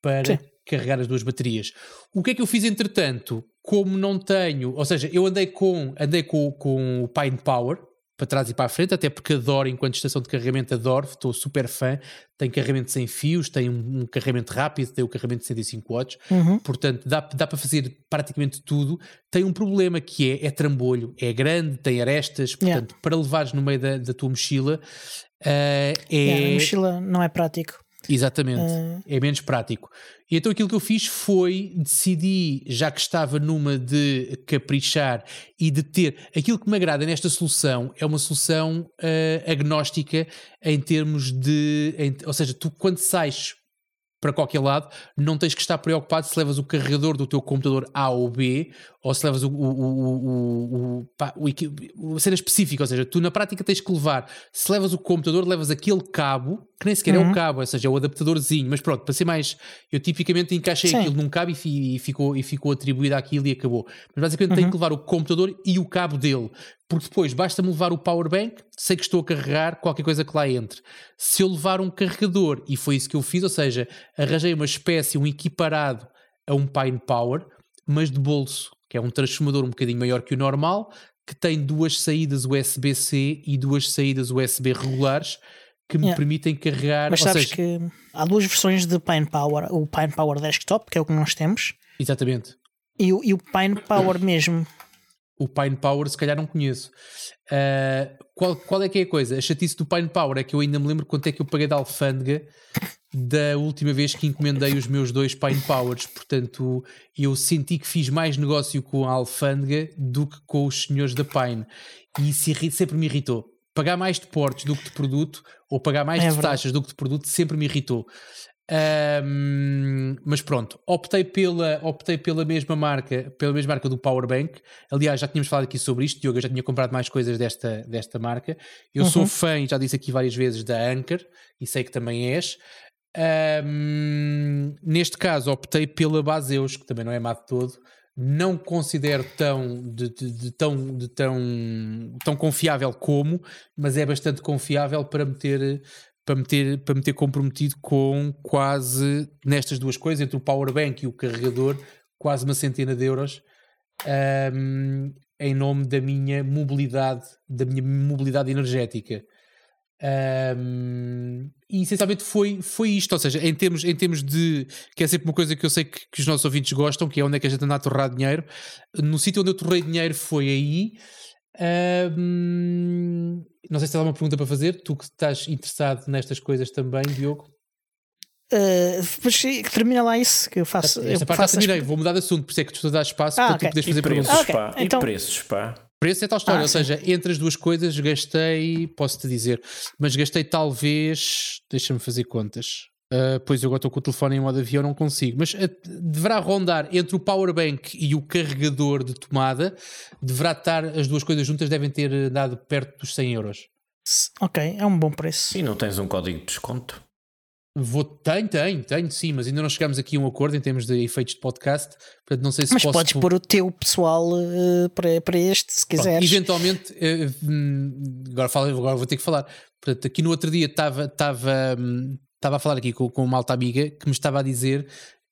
para Sim. carregar as duas baterias. O que é que eu fiz entretanto? Como não tenho, ou seja, eu andei com, andei com, com o Pine Power, para trás e para a frente, até porque adoro, enquanto estação de carregamento, adoro, estou super fã. Tem carregamento sem fios, tem um, um carregamento rápido, tem o carregamento de 105 watts, uhum. portanto dá, dá para fazer praticamente tudo. Tem um problema que é, é trambolho, é grande, tem arestas, portanto, yeah. para levares no meio da, da tua mochila. Uh, é... Yeah, a mochila não é prático. Exatamente, uh... é menos prático. E então aquilo que eu fiz foi decidi, já que estava numa de caprichar e de ter. Aquilo que me agrada nesta solução é uma solução uh, agnóstica em termos de. Em, ou seja, tu quando sais para qualquer lado, não tens que estar preocupado se levas o carregador do teu computador A ou B, ou se levas o, o, o, o, pá, o, cena específica, ou seja, tu na prática tens que levar, se levas o computador, levas aquele cabo, que nem sequer uhum. é o cabo, ou seja, é o adaptadorzinho, mas pronto, para ser mais, eu tipicamente encaixei Sim. aquilo num cabo e, e, ficou, e ficou atribuído àquilo e acabou. Mas basicamente uhum. tenho que levar o computador e o cabo dele, porque depois basta-me levar o power bank, sei que estou a carregar qualquer coisa que lá entre. Se eu levar um carregador, e foi isso que eu fiz, ou seja, arranjei uma espécie, um equiparado a um Pine Power, mas de bolso, que é um transformador um bocadinho maior que o normal, que tem duas saídas USB-C e duas saídas USB regulares que me yeah. permitem carregar. Mas sabes seja, que há duas versões de Pine Power: o Pine Power Desktop, que é o que nós temos, exatamente, e o, e o Pine Power mesmo, o Pine Power se calhar não conheço. Uh, qual, qual é que é a coisa? A chatice do Pine Power é que eu ainda me lembro quanto é que eu paguei da alfândega da última vez que encomendei os meus dois Pine Powers. Portanto, eu senti que fiz mais negócio com a alfândega do que com os senhores da Pine. E isso sempre me irritou. Pagar mais de portes do que de produto ou pagar mais é de verdade. taxas do que de produto sempre me irritou. Um, mas pronto, optei pela, optei pela mesma marca, pela mesma marca do Powerbank. Aliás, já tínhamos falado aqui sobre isto, Diogo, eu já tinha comprado mais coisas desta, desta marca. Eu uhum. sou fã, já disse aqui várias vezes, da Anker e sei que também és. Um, neste caso, optei pela Baseus, que também não é má de todo. Não considero tão, de, de, de, tão, de tão, tão confiável como, mas é bastante confiável para meter para me, ter, para me ter comprometido com quase, nestas duas coisas, entre o powerbank e o carregador, quase uma centena de euros. Um, em nome da minha mobilidade, da minha mobilidade energética. Um, e essencialmente foi, foi isto, ou seja, em termos, em termos de que é sempre uma coisa que eu sei que, que os nossos ouvintes gostam, que é onde é que a gente anda a torrar dinheiro. No sítio onde eu torrei dinheiro foi aí. Um, não sei se há uma pergunta para fazer, tu que estás interessado nestas coisas também, Diogo. Uh, mas termina lá isso que eu faço. Esta eu parte faço já terminei, vou mudar de assunto, por isso é que tu estás a dar espaço Ah, para ok. tu poderes E fazer preços, perguntas. Pá. então- E preços, pá. Preço é tal história, Ah, ou sim. seja, entre as duas coisas gastei, posso-te dizer, mas gastei talvez, deixa-me fazer contas. Uh, pois eu agora estou com o telefone em modo avião, não consigo, mas uh, deverá rondar entre o powerbank e o carregador de tomada, deverá estar, as duas coisas juntas devem ter uh, dado perto dos 100 euros. Ok, é um bom preço. E não tens um código de desconto? Vou, tenho, tenho, tenho sim, mas ainda não chegamos aqui a um acordo em termos de efeitos de podcast, portanto não sei se Mas posso podes pôr o teu pessoal uh, para, para este, se Pronto, quiseres. eventualmente, hum, agora, falo, agora vou ter que falar. Portanto, aqui no outro dia estava estava hum, estava a falar aqui com, com uma alta amiga que me estava a dizer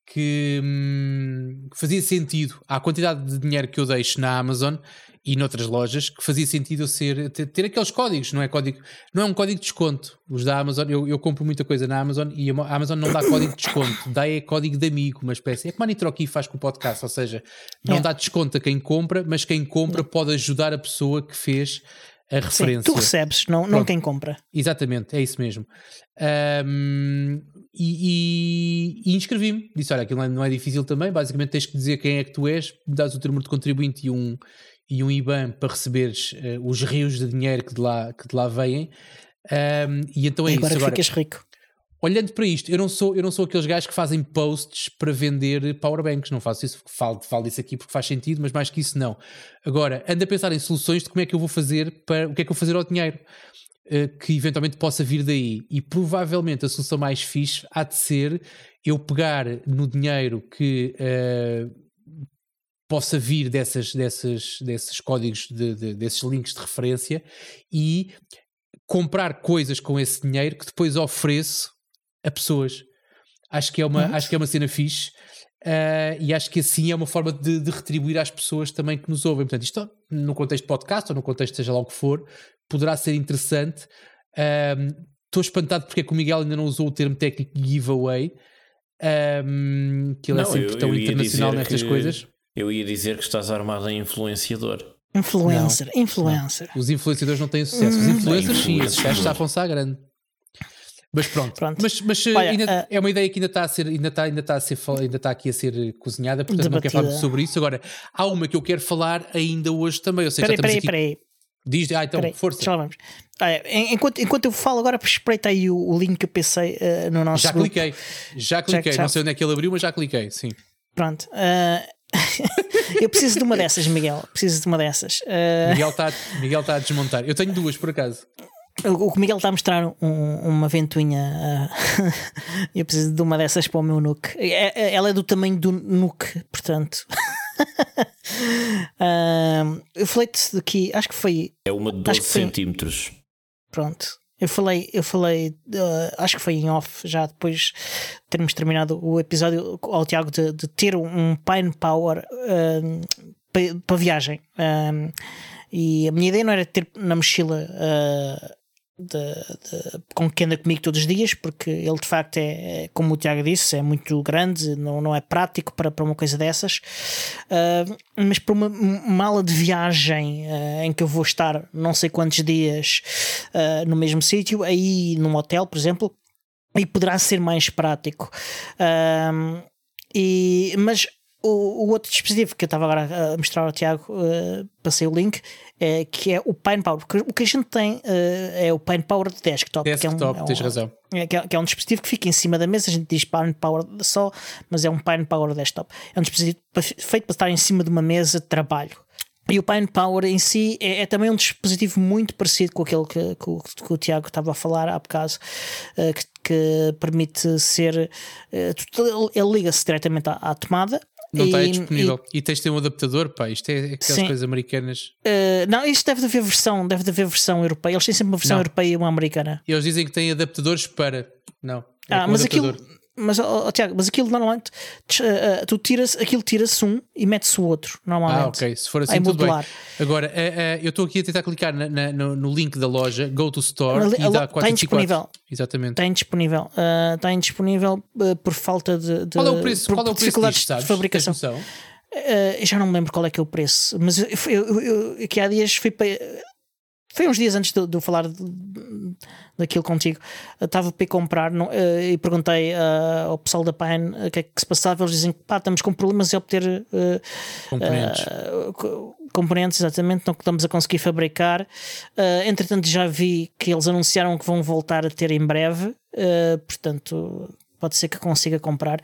que, hum, que fazia sentido à quantidade de dinheiro que eu deixo na Amazon e noutras lojas que fazia sentido eu ser ter, ter aqueles códigos, não é código, não é um código de desconto. Os da Amazon, eu, eu compro muita coisa na Amazon e a Amazon não dá código de desconto, dá é código de amigo, uma espécie. É como a Nitro aqui faz com o podcast, ou seja, não É. dá desconto a quem compra, mas quem compra pode ajudar a pessoa que fez a Sim, referência. tu recebes, não, não Pronto. quem compra. Exatamente, é isso mesmo. Ahm, e, e- e inscrevi-me. Disse: Olha, aquilo não é, não é difícil também. Basicamente, tens que dizer quem é que tu és, dás o teu número de contribuinte e um, e um IBAN para receberes eh, os rios de dinheiro que de lá, que de lá vêm. Ahm, e então é e isso. agora, Agora, ficas rico. olhando para isto, eu não, sou, eu não sou aqueles gajos que fazem posts para vender powerbanks. Não faço isso, falo, falo disso aqui porque faz sentido, mas mais que isso, não. Agora, ando a pensar em soluções de como é que eu vou fazer para o que é que eu vou fazer ao dinheiro que eventualmente possa vir daí. E provavelmente a solução mais fixe há de ser eu pegar no dinheiro que eh, possa vir dessas, dessas, desses códigos, de, de- desses links de referência e comprar coisas com esse dinheiro que depois ofereço a pessoas. Acho que é uma, Uhum. acho que é uma cena fixe. ah, e acho que assim é uma forma de, de retribuir às pessoas também que nos ouvem. Portanto, isto no contexto de podcast ou no contexto seja lá o que for, poderá ser interessante. Estou espantado porque é que o Miguel ainda não usou o termo técnico giveaway, ahm, que ele é Não, sempre eu- tão eu internacional nestas que- coisas. Eu ia dizer que estás armado em influenciador. Influencer, influencer. Os influenciadores não têm sucesso. Os Hum. influencers, sim, esses gajos safam-se à grande. Mas pronto, Pronto. mas, mas eh, Olha, ainda- eh, é uma ideia que ainda está a ser, ainda está, ainda está a ser, ainda está aqui a ser cozinhada, portanto não quero falar Debatida. sobre isso. Agora, há uma que eu quero falar ainda hoje também. Ou seja, Peraí, peraí, aqui. peraí. Diz, ah, então, peraí. força. Já lá vamos. Olha, en- enquanto, enquanto eu falo agora, espreita aí o, o link que eu pensei eh, no nosso Já grupo. cliquei, já cliquei. já- Não sei onde é que ele abriu, mas já cliquei, sim. Pronto. eh, eu preciso de uma dessas, Miguel. Preciso de uma dessas. Eh, Miguel está Miguel está a desmontar. Eu tenho duas, por acaso. o que Miguel está a mostrar um- uma ventoinha. eh, eu preciso de uma dessas para o meu Nuke. É- é- Ela é do tamanho do Nuke, portanto. Ah, eu falei-te daqui, acho que foi É uma de Acho 12 que sim. centímetros. Pronto. Eu falei, eu falei, uh, acho que foi em off, já depois de termos terminado o episódio ao Tiago de, de ter um Pine Power para pa viagem. Um, e a minha ideia não era ter na mochila uh, de- de- com que anda comigo todos os dias, porque ele de facto é, é, como o Tiago disse, é muito grande, não, não é prático para, para uma coisa dessas. Uh, mas para uma mala de viagem uh, em que eu vou estar não sei quantos dias uh, no mesmo sítio, aí num hotel, por exemplo, aí poderá ser mais prático. E, mas o, o outro dispositivo que eu estava agora a mostrar ao Tiago, passei o link, é, que é o Pine Power. Porque o que a gente tem uh, é o Pine Power de desktop. Desktop, que é um, é um- tens razão. é, que, é, que é um dispositivo que fica em cima da mesa, a gente diz Pine Power só, mas é um Pine Power desktop. É um dispositivo feito para estar em cima de uma mesa de trabalho. E o Pine Power em si é, é também um dispositivo muito parecido com aquele que, que o, que o Tiago estava a falar há bocado, eh, que, que permite ser. tu- ele liga-se diretamente à, à tomada. Não está e- aí disponível. E, tens de ter um adaptador, pá. Isto é aquelas Sim. coisas americanas. e, eh, não, isto deve de haver versão, deve de haver versão europeia. Eles têm sempre uma versão Não. europeia e uma americana. Eles dizem que têm adaptadores para. Não. é Ah, mas aquilo, adaptador. Mas, oh, Tiago, mas aquilo normalmente uh, uh, tu tiras, aquilo tira-se um e mete-se o outro, normalmente. Ah, ok. Se for assim, tudo modular. bem. Agora, uh, eu estou aqui a tentar clicar na, na, no, no, link da loja, Go to Store, e dá 404. Está indisponível. Exatamente. Está indisponível. está indisponível por falta de, de. Qual é o preço, por, qual é o preço disto, de fabricação. eu já não me lembro qual é que é o preço, mas eu, eu, eu, eu, há dias fui para foi uns dias antes de, de eu falar de, daquilo contigo. Estava para ir comprar uh, e perguntei uh, ao pessoal da Pine o uh, que é que se passava. Eles dizem que pá, estamos com problemas em obter eh, componentes. componentes, exatamente, não estamos a conseguir fabricar. entretanto, já vi que eles anunciaram que vão voltar a ter em breve, portanto, pode ser que consiga comprar.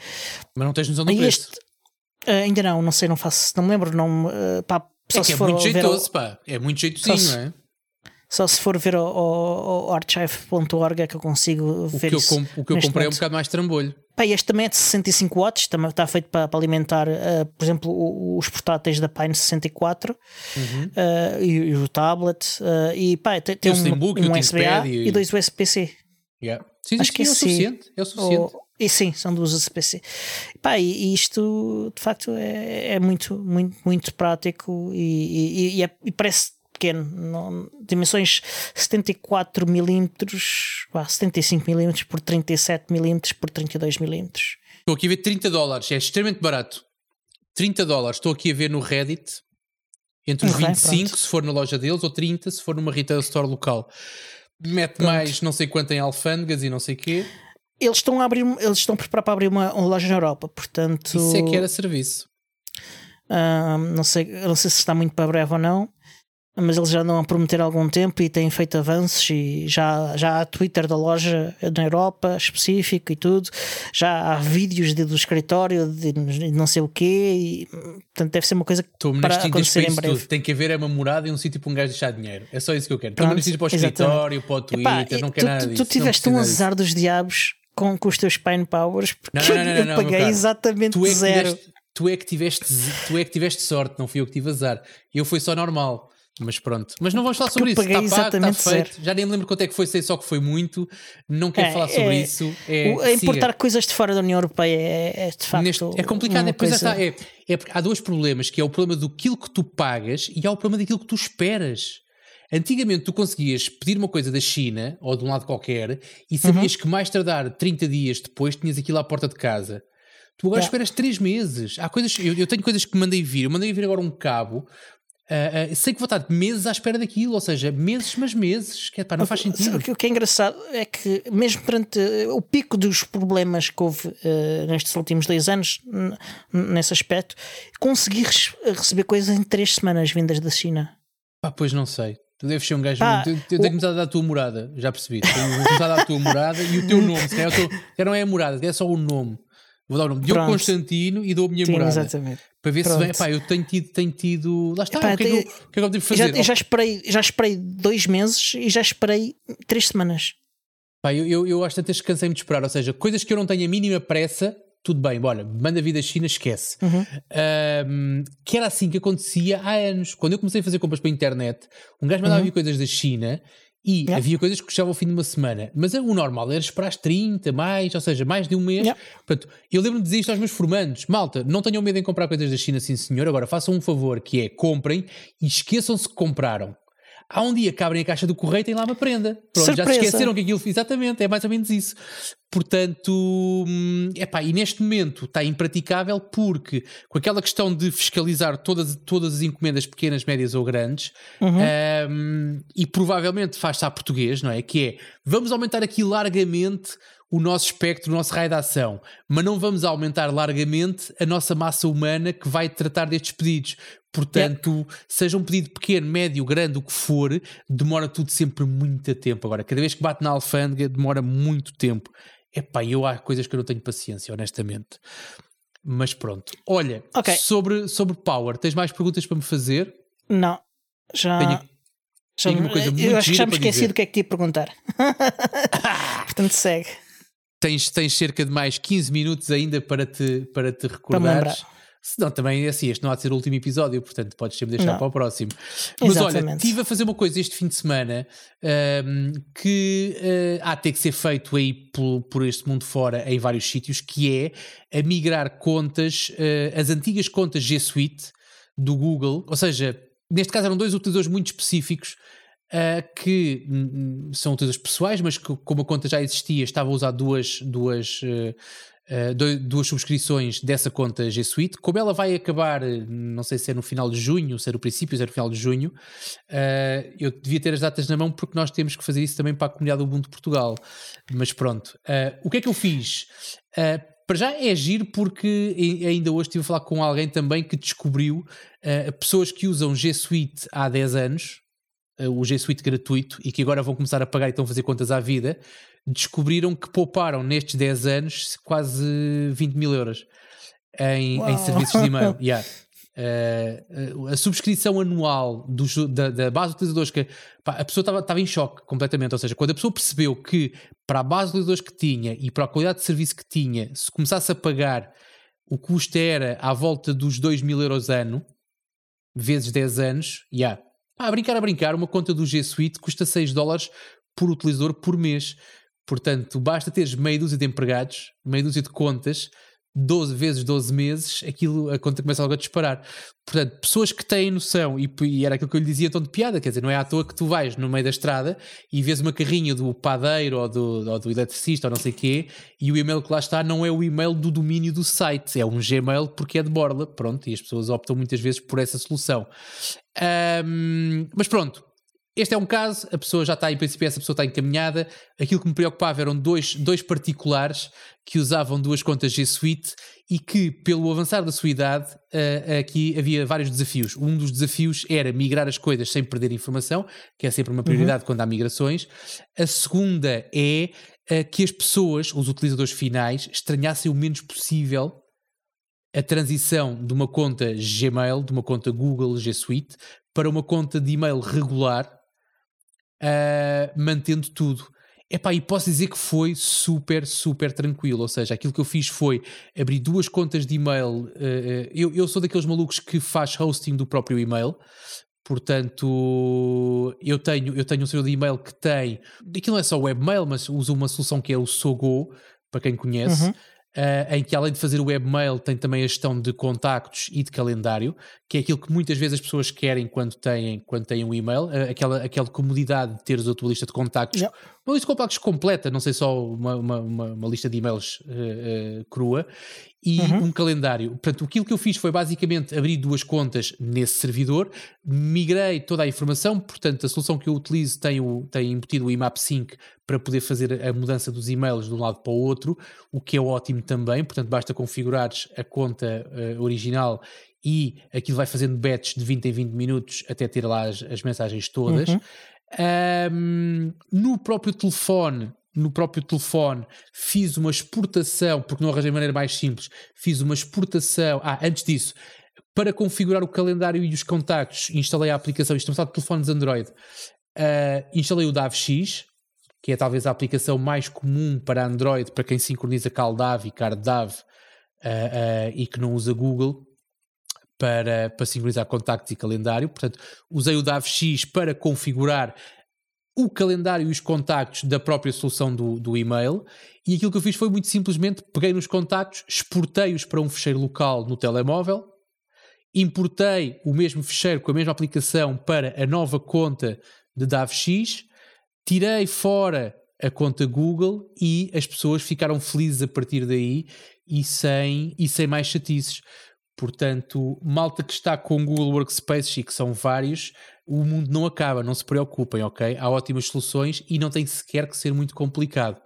Mas não tens noção do preço? Este, ainda não, não sei, não faço, não me lembro. Não, pá, é que é muito jeitoso, pá. É muito jeitosinho, não é? Só se for ver o, archive.org é que eu consigo ver o que isso. Eu, o que eu comprei momento. é um bocado mais trambolho. Pá, este também é de 65 watts, também está feito para, para alimentar, uh, por exemplo, os portáteis da Pine 64 uhum. uh, e, e, o tablet. Uh, e pá, tem, tem um, um USB-A e... e dois USB-C. Yeah. Sim, Acho que é, é, o suficiente. É o suficiente. Ou, e sim, são duas USB-C. Pá, e, isto de facto é, é muito, muito, muito prático e, e, é, e parece pequeno, não, dimensões 74 mm, 75 mm por 37 mm por 32 mm. Estou aqui a ver 30 dólares, é extremamente barato. 30 dólares, estou aqui a ver no Reddit, entre os okay, 25 pronto. se for na loja deles, ou 30 se for numa retail store local. Mete pronto. mais não sei quanto em alfândegas e não sei o quê. Eles estão a abrir, eles estão a preparar para abrir uma, uma loja na Europa, portanto. Isso é que era serviço. Uh, não, sei, não sei se está muito para breve ou não mas eles já andam a prometer há algum tempo e têm feito avanços e já, já há Twitter da loja na Europa específico e tudo, já há vídeos de, do escritório de, de não sei o quê e portanto deve ser uma coisa que para acontecer em breve. Tudo. Tem que haver é uma morada e um sítio para um gajo deixar dinheiro. É só isso que eu quero. Pronto, sítio para o escritório, para o Twitter, Epá, não quero tu, nada disso. Tu tiveste um azar dos diabos com, com os teus Pine Powers porque não, não, não, eu paguei exatamente tu é zero. Tiveste, tu é, que tiveste, tu é que tiveste sorte, não fui eu que tive azar. Eu fui só normal. Mas pronto, mas não vamos falar sobre isso. Está pago, está feito. Já nem me lembro quanto é que foi, sei só que foi muito. Não quero é, falar sobre é, isso. É, importar coisas de fora da União Europeia é, é de facto. Neste, é complicado, é, coisa... está, é, é, há dois problemas: que é o problema do que tu pagas e há o problema daquilo que tu esperas. Antigamente tu conseguias pedir uma coisa da China ou de um lado qualquer e sabias uhum. que mais tardar 30 dias depois tinhas aquilo à porta de casa. Tu agora yeah. esperas 3 meses. Há coisas, eu, eu, tenho coisas que mandei vir. Eu mandei vir agora um cabo Uh, uh, sei que vou estar meses à espera daquilo, ou seja, meses, mas meses, que é, pá, não faz sentido. O que é engraçado é que, mesmo perante uh, o pico dos problemas que houve nestes últimos dois anos, nesse aspecto, consegui receber coisas em três semanas vindas da China. Pá, pois não sei. Tu deves ser um gajo. Pá, eu, eu tenho que começar a dar a tua morada, já percebi. Tenho que começar a dar a tua morada e o teu nome. Se calhar, teu, não é a morada, é só o nome. Vou dar o nome. Diogo Constantino e dou a minha Sim, morada. Exatamente. Para ver Pronto. se vem. Pá, eu tenho tido, tenho tido. Lá está, Epá, o, que é que eu, o que é que eu devo fazer? Já, já, esperei, já esperei dois meses e já esperei três semanas. Pá, eu, eu, eu acho que até cansei-me de esperar. Ou seja, coisas que eu não tenho a mínima pressa, tudo bem, bora, manda a vida China, esquece. Uhum. Um, que era assim que acontecia há anos. Quando eu comecei a fazer compras para a internet, um gajo mandava uhum. coisas da China e yeah. havia coisas que custavam ao fim de uma semana, mas o normal era esperar 30, mais, ou seja, mais de um mês. Yeah. Portanto, eu lembro-me de dizer isto aos meus formandos: malta, não tenham medo em comprar coisas da China, sim senhor. Agora façam um favor que é comprem e esqueçam-se que compraram. Há um dia que abrem a caixa do correio e tem lá uma prenda. Pronto, Surpresa. já se esqueceram que aquilo. Exatamente, é mais ou menos isso. Portanto, hum, epá, e neste momento está impraticável porque, com aquela questão de fiscalizar todas, todas as encomendas pequenas, médias ou grandes, uhum. um, e provavelmente faz-se a português, não é? Que é vamos aumentar aqui largamente o nosso espectro, o nosso raio de ação, mas não vamos aumentar largamente a nossa massa humana que vai tratar destes pedidos. Portanto, seja um pedido pequeno, médio, grande, o que for, demora tudo sempre muito tempo. Agora, cada vez que bate na alfândega, demora muito tempo. Epá, eu há coisas que eu não tenho paciência, honestamente. Mas pronto. Olha, okay. sobre, sobre Power, tens mais perguntas para me fazer? Não. Já. Tenho, já tenho uma coisa muito eu acho que já me esqueci do que é que te ia perguntar. Portanto, segue. Tens, tens cerca de mais 15 minutos ainda para te, para te recordares. Senão também, assim, este não há de ser o último episódio, portanto podes sempre deixar Não. para o próximo. Mas olha, Exatamente. estive a fazer uma coisa este fim de semana ahm, que ah, há de ter que ser feito aí por, por este mundo fora em vários sítios, que é a migrar contas, ah, as antigas contas G Suite do Google, ou seja, neste caso eram dois utilizadores muito específicos ah, que hum, são utilizadores pessoais, mas que como a conta já existia, estavam a usar duas, duas, ah, doi- duas subscrições dessa conta G Suite. Como ela vai acabar, eh, não sei se é no final de junho, se é no princípio, se é no final de junho, ah, eu devia ter as datas na mão porque nós temos que fazer isso também para a comunidade do Ubuntu Portugal. Mas pronto, Ah, o que é que eu fiz? Para já é agir porque ainda hoje estive a falar com alguém também que descobriu pessoas que usam G Suite há 10 anos, o G Suite gratuito, e que agora vão começar a pagar e estão a fazer contas à vida, descobriram que pouparam nestes 10 anos quase 20 mil euros em, em serviços de e-mail. Yeah. Eh, a subscrição anual dos- da, da base de utilizadores que pá, a pessoa estava em choque completamente, ou seja, quando a pessoa percebeu que para a base de utilizadores que tinha e para a qualidade de serviço que tinha, se começasse a pagar o custo era à volta dos 2 mil euros ano, vezes 10 anos, yeah. Pá, a brincar a brincar, uma conta do G Suite custa 6 dólares por utilizador por mês. Portanto, basta teres meia dúzia de empregados, meia dúzia de contas, 12 vezes 12 meses, aquilo, a conta começa logo a disparar. Portanto, pessoas que têm noção, e, e era aquilo que eu lhe dizia então de piada, quer dizer, não é à toa que tu vais no meio da estrada e vês uma carrinha do padeiro ou do, ou do eletricista ou não sei o quê, e o e-mail que lá está não é o e-mail do domínio do site, é um Gmail porque é de borla, pronto, e as pessoas optam muitas vezes por essa solução. Ahm, mas pronto, este é um caso, a pessoa já está, em princípio, essa pessoa está encaminhada. Aquilo que me preocupava eram dois, dois particulares que usavam duas contas G Suite e que, pelo avançar da sua idade, ah, aqui havia vários desafios. Um dos desafios era migrar as coisas sem perder informação, que é sempre uma prioridade quando há migrações. A segunda é ah, que as pessoas, os utilizadores finais, estranhassem o menos possível a transição de uma conta Gmail, de uma conta Google G Suite, para uma conta de e-mail regular, ah, mantendo tudo. Epá, e posso dizer que foi super, super tranquilo. Ou seja, aquilo que eu fiz foi abrir duas contas de e-mail. ah, eu, eu sou daqueles malucos que faz hosting do próprio e-mail. Portanto, eu tenho, eu tenho um servidor de e-mail que tem. Aquilo não é só webmail, mas usa uma solução que é o Sogo, para quem conhece. Uhum. Uh, em que além de fazer o webmail tem também a gestão de contactos e de calendário, que é aquilo que muitas vezes as pessoas querem quando têm, quando têm um e-mail, uh, aquela, aquela comodidade de teres a tua lista de contactos, Yeah. Uma lista de contactos completa, não sei só uma, uma, uma, uma lista de e-mails uh, uh, crua, e Uhum. um calendário. Portanto, aquilo que eu fiz foi basicamente abrir duas contas nesse servidor, migrei toda a informação, portanto, a solução que eu utilizo tem, o, tem embutido o IMAP Sync para poder fazer a mudança dos e-mails de um lado para o outro, o que é ótimo também, portanto, basta configurares a conta eh, original e aquilo vai fazendo batch de 20 em 20 minutos até ter lá as, as mensagens todas. Uhum. Ahm, no próprio telefone, no próprio telefone, fiz uma exportação, porque não arranjei maneira mais simples, fiz uma exportação. Ah, antes disso, para configurar o calendário e os contactos, instalei a aplicação, isto é um de telefones Android, ah, instalei o DAVX, que é talvez a aplicação mais comum para Android, para quem sincroniza CalDAV e CardDAV ah, ah, e que não usa Google para, para sincronizar contactos e calendário. Portanto, usei o DAVX para configurar o calendário e os contactos da própria solução do, do e-mail. E aquilo que eu fiz foi muito simplesmente peguei nos contactos, exportei-os para um fecheiro local no telemóvel, importei o mesmo fecheiro com a mesma aplicação para a nova conta de DAVX, tirei fora a conta Google e as pessoas ficaram felizes a partir daí e sem, e sem mais chatices. Portanto, malta que está com Google Workspace e que são vários, o mundo não acaba, não se preocupem, ok? Há ótimas soluções e não tem sequer que ser muito complicado.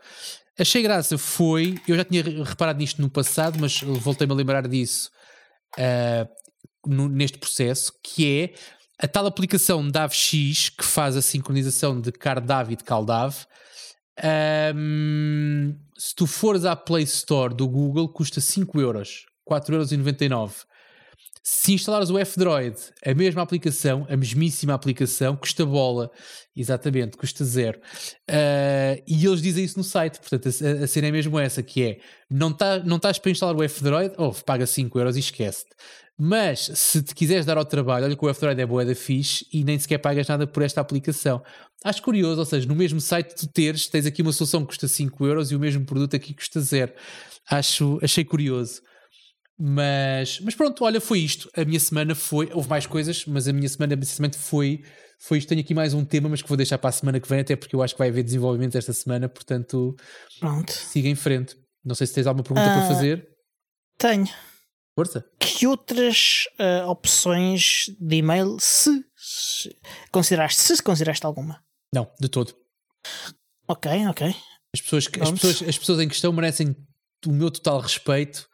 Achei graça foi, eu já tinha reparado nisto no passado, mas voltei-me a lembrar disso uh, no, neste processo, que é a tal aplicação DAVX que faz a sincronização de CardDAV e de CalDAV. Um, se tu fores à Play Store do Google, custa 5 euros, 4,99 euros. Se instalares o F-Droid, a mesma aplicação, a mesmíssima aplicação, custa bola. Exatamente, custa zero. Uh, e eles dizem isso no site, portanto a, a cena é mesmo essa, que é, não, tá, não estás para instalar o F-Droid, oh, paga 5 euros e esquece-te. Mas se te quiseres dar ao trabalho, olha que o F-Droid é boa da fixe e nem sequer pagas nada por esta aplicação. Acho curioso, ou seja, no mesmo site tu teres, tens aqui uma solução que custa 5 euros e o mesmo produto aqui custa zero. Acho, achei curioso. Mas, mas pronto, olha, foi isto. A minha semana foi. Houve mais coisas, mas a minha semana basicamente foi, foi isto. Tenho aqui mais um tema, mas que vou deixar para a semana que vem, até porque eu acho que vai haver desenvolvimento esta semana, portanto, pronto. siga em frente. Não sei se tens alguma pergunta uh, para ah, fazer. Tenho. Força. Que outras uh, opções de e-mail se, se, consideraste? Se consideraste alguma? Não, de todo. Ok, ok. As pessoas, as pessoas, as pessoas em questão merecem o meu total respeito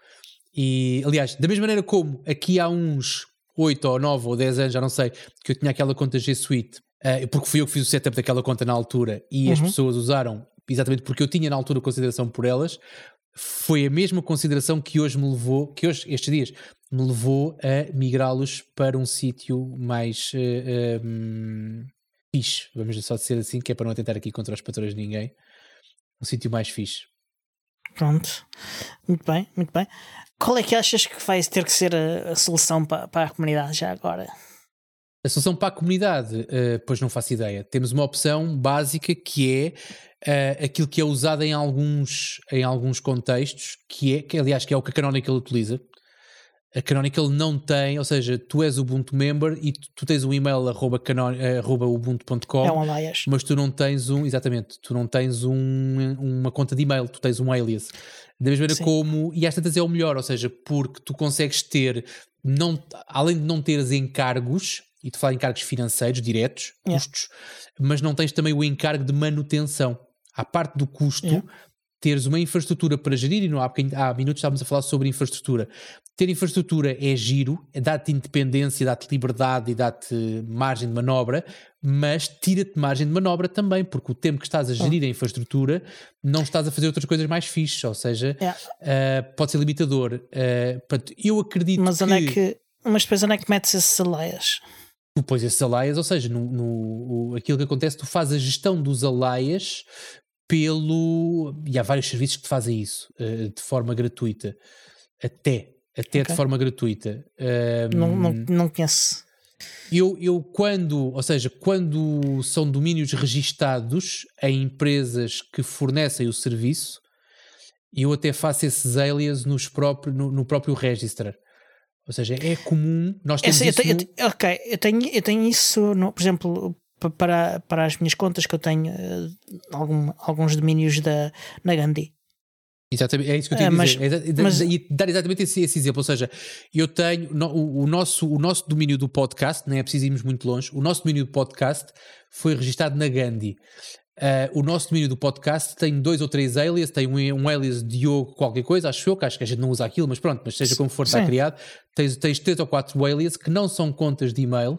e, aliás, da mesma maneira como aqui há uns 8 ou 9 ou 10 anos, já não sei, que eu tinha aquela conta G Suite, uh, porque fui eu que fiz o setup daquela conta na altura e uhum. as pessoas usaram exatamente porque eu tinha na altura consideração por elas, foi a mesma consideração que hoje me levou, que hoje, estes dias, me levou a migrá-los para um sítio mais uh, eh, um, fixe, vamos só dizer assim, que é para não atentar aqui contra os patrões de ninguém, um sítio mais fixe. Pronto, muito bem, muito bem. Qual é que achas que vai ter que ser a, a solução para, para a comunidade já agora? A solução para a comunidade, uh, pois não faço ideia. Temos uma opção básica que é uh, aquilo que é usado em alguns, em alguns contextos, que é, que aliás que é o que a Canonical utiliza. A Canonical não tem, ou seja, tu és o Ubuntu member e tu, tu tens um e-mail arroba, canon, arroba ubuntu.com, é um alias. mas tu não tens um, exatamente, tu não tens um, uma conta de e-mail, tu tens um alias. Da mesma maneira Sim. como, e esta é o melhor, ou seja, porque tu consegues ter, não, além de não teres encargos, e tu falas encargos financeiros diretos, yeah. custos, mas não tens também o encargo de manutenção. À parte do custo, yeah. Teres uma infraestrutura para gerir, e não há, há minutos estávamos a falar sobre infraestrutura. Ter infraestrutura é giro, é dá-te independência, dá-te liberdade e dá-te margem de manobra, mas tira-te margem de manobra também, porque o tempo que estás a gerir a infraestrutura não estás a fazer outras coisas mais fixes, ou seja, yeah. uh, pode ser limitador. Uh, portanto, eu acredito mas que... Onde é que... Mas depois onde é que metes esses alaias? Tu pões esses alaias, ou seja, no, no, aquilo que acontece, tu fazes a gestão dos alaias pelo... E há vários serviços que te fazem isso, uh, de forma gratuita. Até, até okay. de forma gratuita. Um, não, não, não conheço. Eu, eu, quando, ou seja, quando são domínios registados em empresas que fornecem o serviço, eu até faço esses alias nos próprio, no, no próprio registrar. Ou seja, é comum nós temos Essa, isso. Eu, eu, ok, eu tenho, eu tenho isso, no, por exemplo, para, para as minhas contas que eu tenho uh, algum, alguns domínios da, na Gandhi. Exatamente, é isso que eu tenho é, a dizer. Mas, é, mas, e dar exatamente esse, esse, exemplo. Ou seja, eu tenho no, o, o, nosso, o nosso domínio do podcast, não é preciso irmos muito longe, o nosso domínio do podcast foi registado na Gandhi. Uh, o nosso domínio do podcast tem dois ou três alias, tem um, um alias Diogo qualquer coisa, acho eu, que acho que a gente não usa aquilo, mas pronto, mas seja como for, está criado. Tens, tens três ou quatro alias que não são contas de e-mail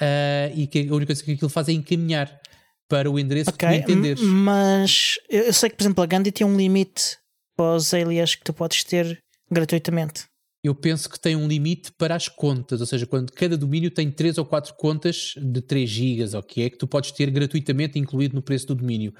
uh, e que a única coisa que aquilo faz é encaminhar para o endereço okay, que tu entenderes. Mas eu sei que, por exemplo, a Gandhi tem um limite para os alias que tu podes ter gratuitamente. Eu penso que tem um limite para as contas, ou seja, quando cada domínio tem 3 ou 4 contas de 3 GB, ou que é que tu podes ter gratuitamente incluído no preço do domínio.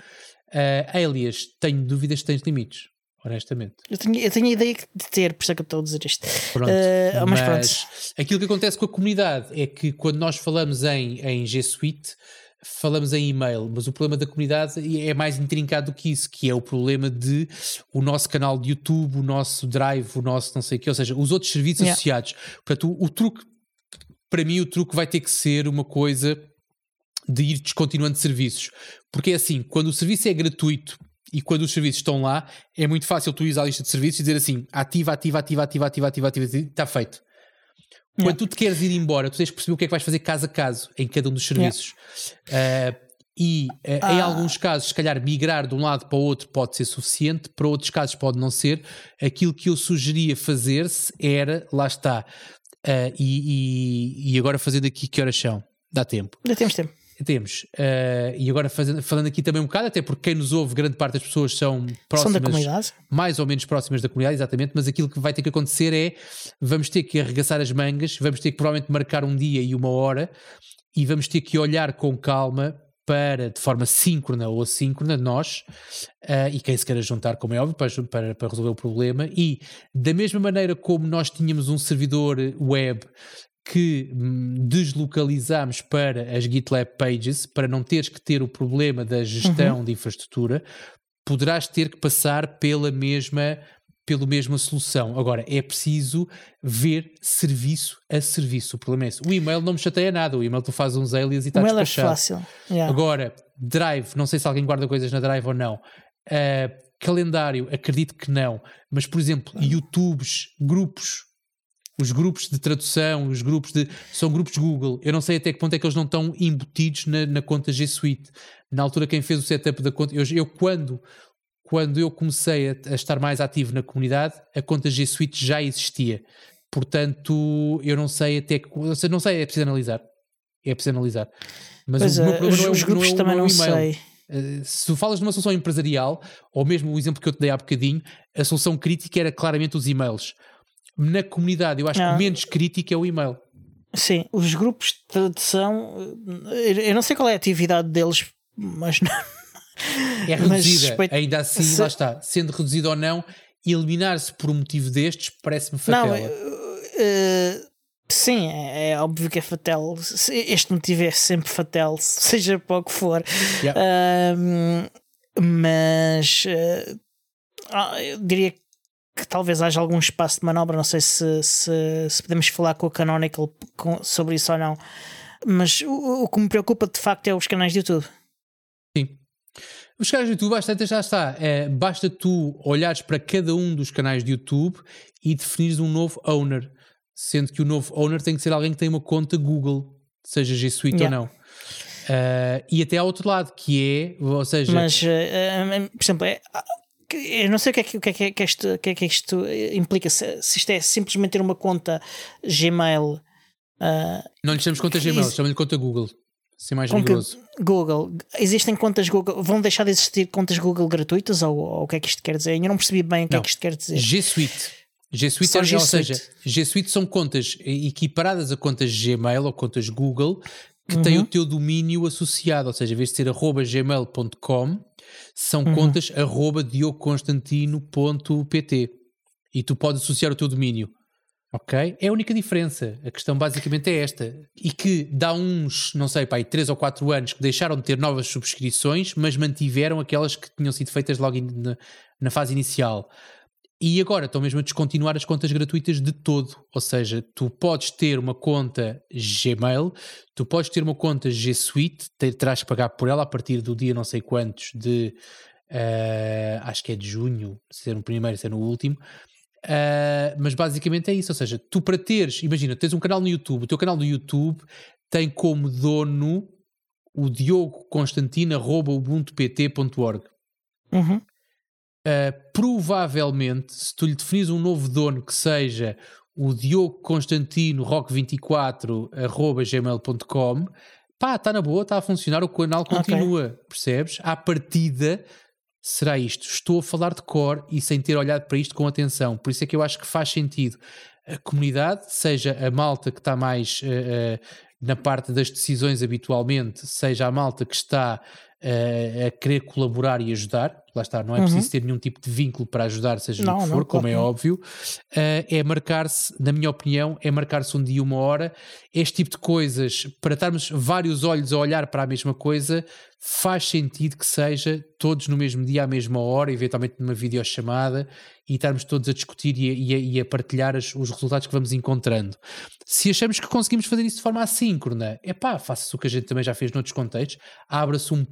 Uh, alias, tenho dúvidas se tens limites, honestamente. Eu tenho, eu tenho a ideia de ter, por isso é que eu estou a dizer isto. Pronto, uh, mas, mas aquilo que acontece com a comunidade é que quando nós falamos em, em G Suite, falamos em e-mail, mas o problema da comunidade é mais intrincado do que isso, que é o problema de o nosso canal de YouTube, o nosso Drive, o nosso não sei o quê, ou seja, os outros serviços yeah. associados. Portanto, o, o, truque, para mim, o truque vai ter que ser uma coisa de ir descontinuando serviços. Porque é assim, quando o serviço é gratuito e quando os serviços estão lá, é muito fácil tu ir à lista de serviços e dizer assim: ativa, ativa, ativa, ativa, ativa, ativa, ativa, está feito. Quando tu te queres ir embora, tu tens que perceber o que é que vais fazer caso a caso em cada um dos serviços. Yeah. Uh, e eh, ah. em alguns casos, se calhar, migrar de um lado para o outro pode ser suficiente, para outros casos pode não ser. Aquilo que eu sugeria fazer-se era, lá está, uh, e, e, e agora fazendo aqui que horas são? Dá tempo. Dá temos tempo temos, uh, e agora fazendo, falando aqui também um bocado, até porque quem nos ouve, grande parte das pessoas são próximas, são da comunidade. mais ou menos próximas da comunidade, exatamente, mas aquilo que vai ter que acontecer é vamos ter que arregaçar as mangas, vamos ter que provavelmente marcar um dia e uma hora e vamos ter que olhar com calma para, de forma síncrona ou assíncrona, nós, uh, e quem se queira juntar, como é óbvio, para, para, para, resolver o problema, e da mesma maneira como nós tínhamos um servidor web que hum, deslocalizamos para as GitLab Pages, para não teres que ter o problema da gestão uhum. de infraestrutura, poderás ter que passar pela mesma pela mesma solução. Agora, é preciso ver serviço a serviço. O problema é esse. O e-mail não me chateia nada. O e-mail tu fazes uns alias e está despachado. O e-mail é fácil. Yeah. Agora, Drive, não sei se alguém guarda coisas na Drive ou não. Uh, calendário, acredito que não. Mas, por exemplo, YouTubes, grupos, os grupos de tradução, os grupos de. são grupos Google. Eu não sei até que ponto é que eles não estão embutidos na, na conta G Suite. Na altura, quem fez o setup da conta. Eu, eu quando, quando eu comecei a, a, estar mais ativo na comunidade, a conta G Suite já existia. Portanto, eu não sei até que. Não sei, é preciso analisar. É preciso analisar. Mas pois o, é, os, é, os grupos não é, também não, sei. Uh, se tu falas de uma solução empresarial, ou mesmo o exemplo que eu te dei há bocadinho, a solução crítica era claramente os e-mails na comunidade, eu acho não. que menos crítico é o e-mail. Sim, os grupos de tradução, eu não sei qual é a atividade deles, mas não. É reduzida, ainda assim, Se... lá está, sendo reduzido ou não, eliminar-se por um motivo destes parece-me fatal. Não, uh, sim, é, é, óbvio que é fatal. Este motivo é sempre fatal, seja para o que for. Yeah. Uh, mas uh, eu diria que que talvez haja algum espaço de manobra. Não sei se, se, se podemos falar com a Canonical com, sobre isso ou não. Mas o, o, que me preocupa de facto é os canais de YouTube. Sim. Os canais de YouTube, bastante já está. É, basta tu olhares para cada um dos canais de YouTube e definires um novo owner. Sendo que o novo owner tem que ser alguém que tem uma conta Google, seja G Suite yeah. ou não. Uh, e até ao outro lado, que é, ou seja. Mas, uh, por exemplo, é, eu não sei o que é que, o que, é que, isto, que, é que isto implica. Se, se isto é simplesmente ter uma conta Gmail. Uh, não lhe chamamos conta Gmail, chamamos-lhe conta Google. Ser mais rigoroso. Google. Existem contas Google. Vão deixar de existir contas Google gratuitas? Ou, ou o que é que isto quer dizer? Eu não percebi bem o que é não. é que isto quer dizer. G Suite. G Suite, é, G ou seja, G Suite são contas equiparadas a contas Gmail ou contas Google que uhum. têm o teu domínio associado, ou seja, em vez de ser arroba gmail.com, são uhum. contas arroba dioconstantino.pt e tu podes associar o teu domínio. Ok? É a única diferença. A questão basicamente é esta. E que dá uns, não sei, pai, 3 ou 4 anos que deixaram de ter novas subscrições, mas mantiveram aquelas que tinham sido feitas logo na, na fase inicial. E agora estão mesmo a descontinuar as contas gratuitas de todo. Ou seja, tu podes ter uma conta Gmail, tu podes ter uma conta G Suite, terás que pagar por ela a partir do dia não sei quantos de. Uh, acho que é de junho, se é no primeiro, se é no último. Uh, mas basicamente é isso. Ou seja, tu para teres, imagina, tens um canal no YouTube, o teu canal do YouTube tem como dono o Diogo Constantino.ubuntupt.org. Uhum. Uh, provavelmente, se tu lhe definis um novo dono que seja o Diogo Constantino Rock24 arroba gmail.com, pá, está na boa, está a funcionar, o canal continua, okay. percebes? À partida será isto. Estou a falar de cor e sem ter olhado para isto com atenção. Por isso é que eu acho que faz sentido a comunidade, seja a malta que está mais uh, uh, na parte das decisões habitualmente, seja a malta que está uh, a querer colaborar e ajudar, lá está, não é uhum. preciso ter nenhum tipo de vínculo para ajudar, seja não, o que for, não, como é óbvio, uh, é marcar-se, na minha opinião, é marcar-se um dia, uma hora. Este tipo de coisas, para estarmos vários olhos a olhar para a mesma coisa, faz sentido que seja todos no mesmo dia, à mesma hora, eventualmente numa videochamada, e estarmos todos a discutir e a, e a, e a partilhar as, os resultados que vamos encontrando. Se achamos que conseguimos fazer isso de forma assíncrona, é pá, faça-se o que a gente também já fez noutros contextos, abra-se um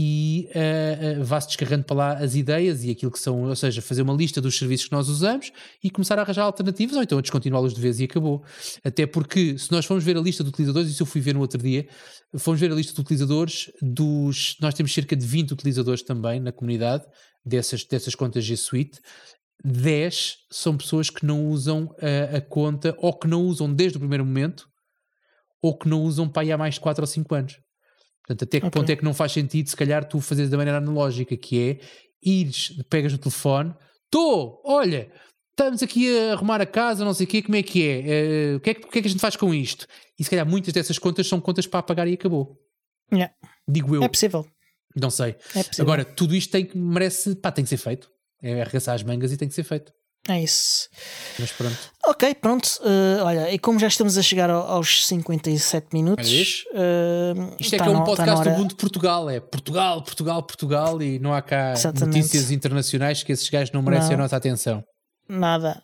e uh, uh, vá-se descarregando para lá as ideias e aquilo que são, ou seja, fazer uma lista dos serviços que nós usamos e começar a arranjar alternativas ou então a descontinuá-los de vez e acabou. Até porque se nós formos ver a lista de utilizadores, isso eu fui ver no outro dia, fomos ver a lista de utilizadores dos. Nós temos cerca de 20 utilizadores também na comunidade dessas, dessas contas G Suite. 10 são pessoas que não usam a, a conta ou que não usam desde o primeiro momento ou que não usam para aí há mais de 4 ou 5 anos. Portanto, até que Ok. ponto é que não faz sentido, se calhar, tu fazeres da maneira analógica, que é ires, pegas no telefone, estou, olha, estamos aqui a arrumar a casa, não sei o quê, como é que é? Eh, o, que é que, o que é que a gente faz com isto? E se calhar muitas dessas contas são contas para apagar e acabou. Yeah. Digo eu, É possível. não sei. É possível. Agora, tudo isto tem que, merece, pá, tem que ser feito. É arregaçar as mangas e tem que ser feito. É isso. Mas pronto. Ok, pronto. eh, olha, e como já estamos a chegar ao- aos 57 minutos. Isto. eh, Isto é tá que é um tá podcast do hora- mundo de Portugal. É Portugal, Portugal, Portugal e não há cá Exatamente. notícias internacionais que esses gajos não merecem Não. a nossa atenção. Nada.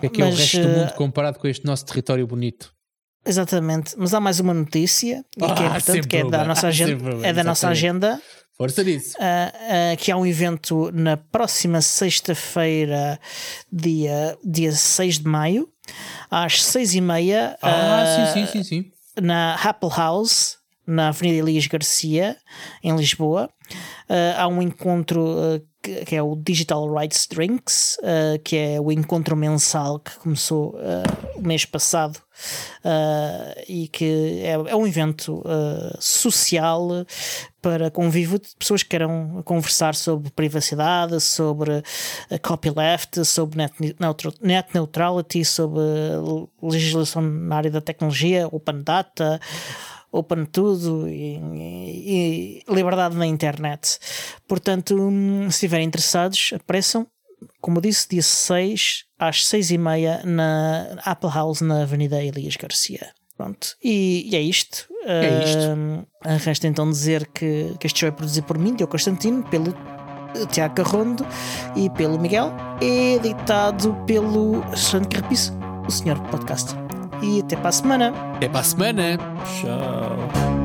Que é que é o mas, resto do eh, mundo comparado com este nosso território bonito? Exatamente. Mas há mais uma notícia e que é Ah, importante, que é da nossa Ah, agenda, é da nossa agenda Força nisso. ah, ah, que há um evento na próxima sexta-feira, dia, dia 6 de maio, às 6 e meia, Ah, ah, sim, sim, sim, sim. na Apple House, na Avenida Elias Garcia, em Lisboa. Ah, há um encontro ah, que, que é o Digital Rights Drinks, ah, que é o encontro mensal que começou o mês passado e que é, é um evento social para convívio de pessoas que queiram conversar sobre privacidade, sobre copyleft, sobre net, net neutrality, sobre legislação na área da tecnologia, open data, open tudo e, e- e liberdade na internet. Portanto, hum, se estiverem interessados, apareçam. Como eu disse, dia 6 às 6 e meia na Apple House na Avenida Elias Garcia. Pronto. E, e é isto. É isto. Hum, resta então dizer que, que este show é produzido por mim, Diogo Constantino, pelo eh, Tiago Carrondo e pelo Miguel, editado pelo Santo Carrapiço, o senhor podcast. E até para a semana. Até para a semana. Tchau.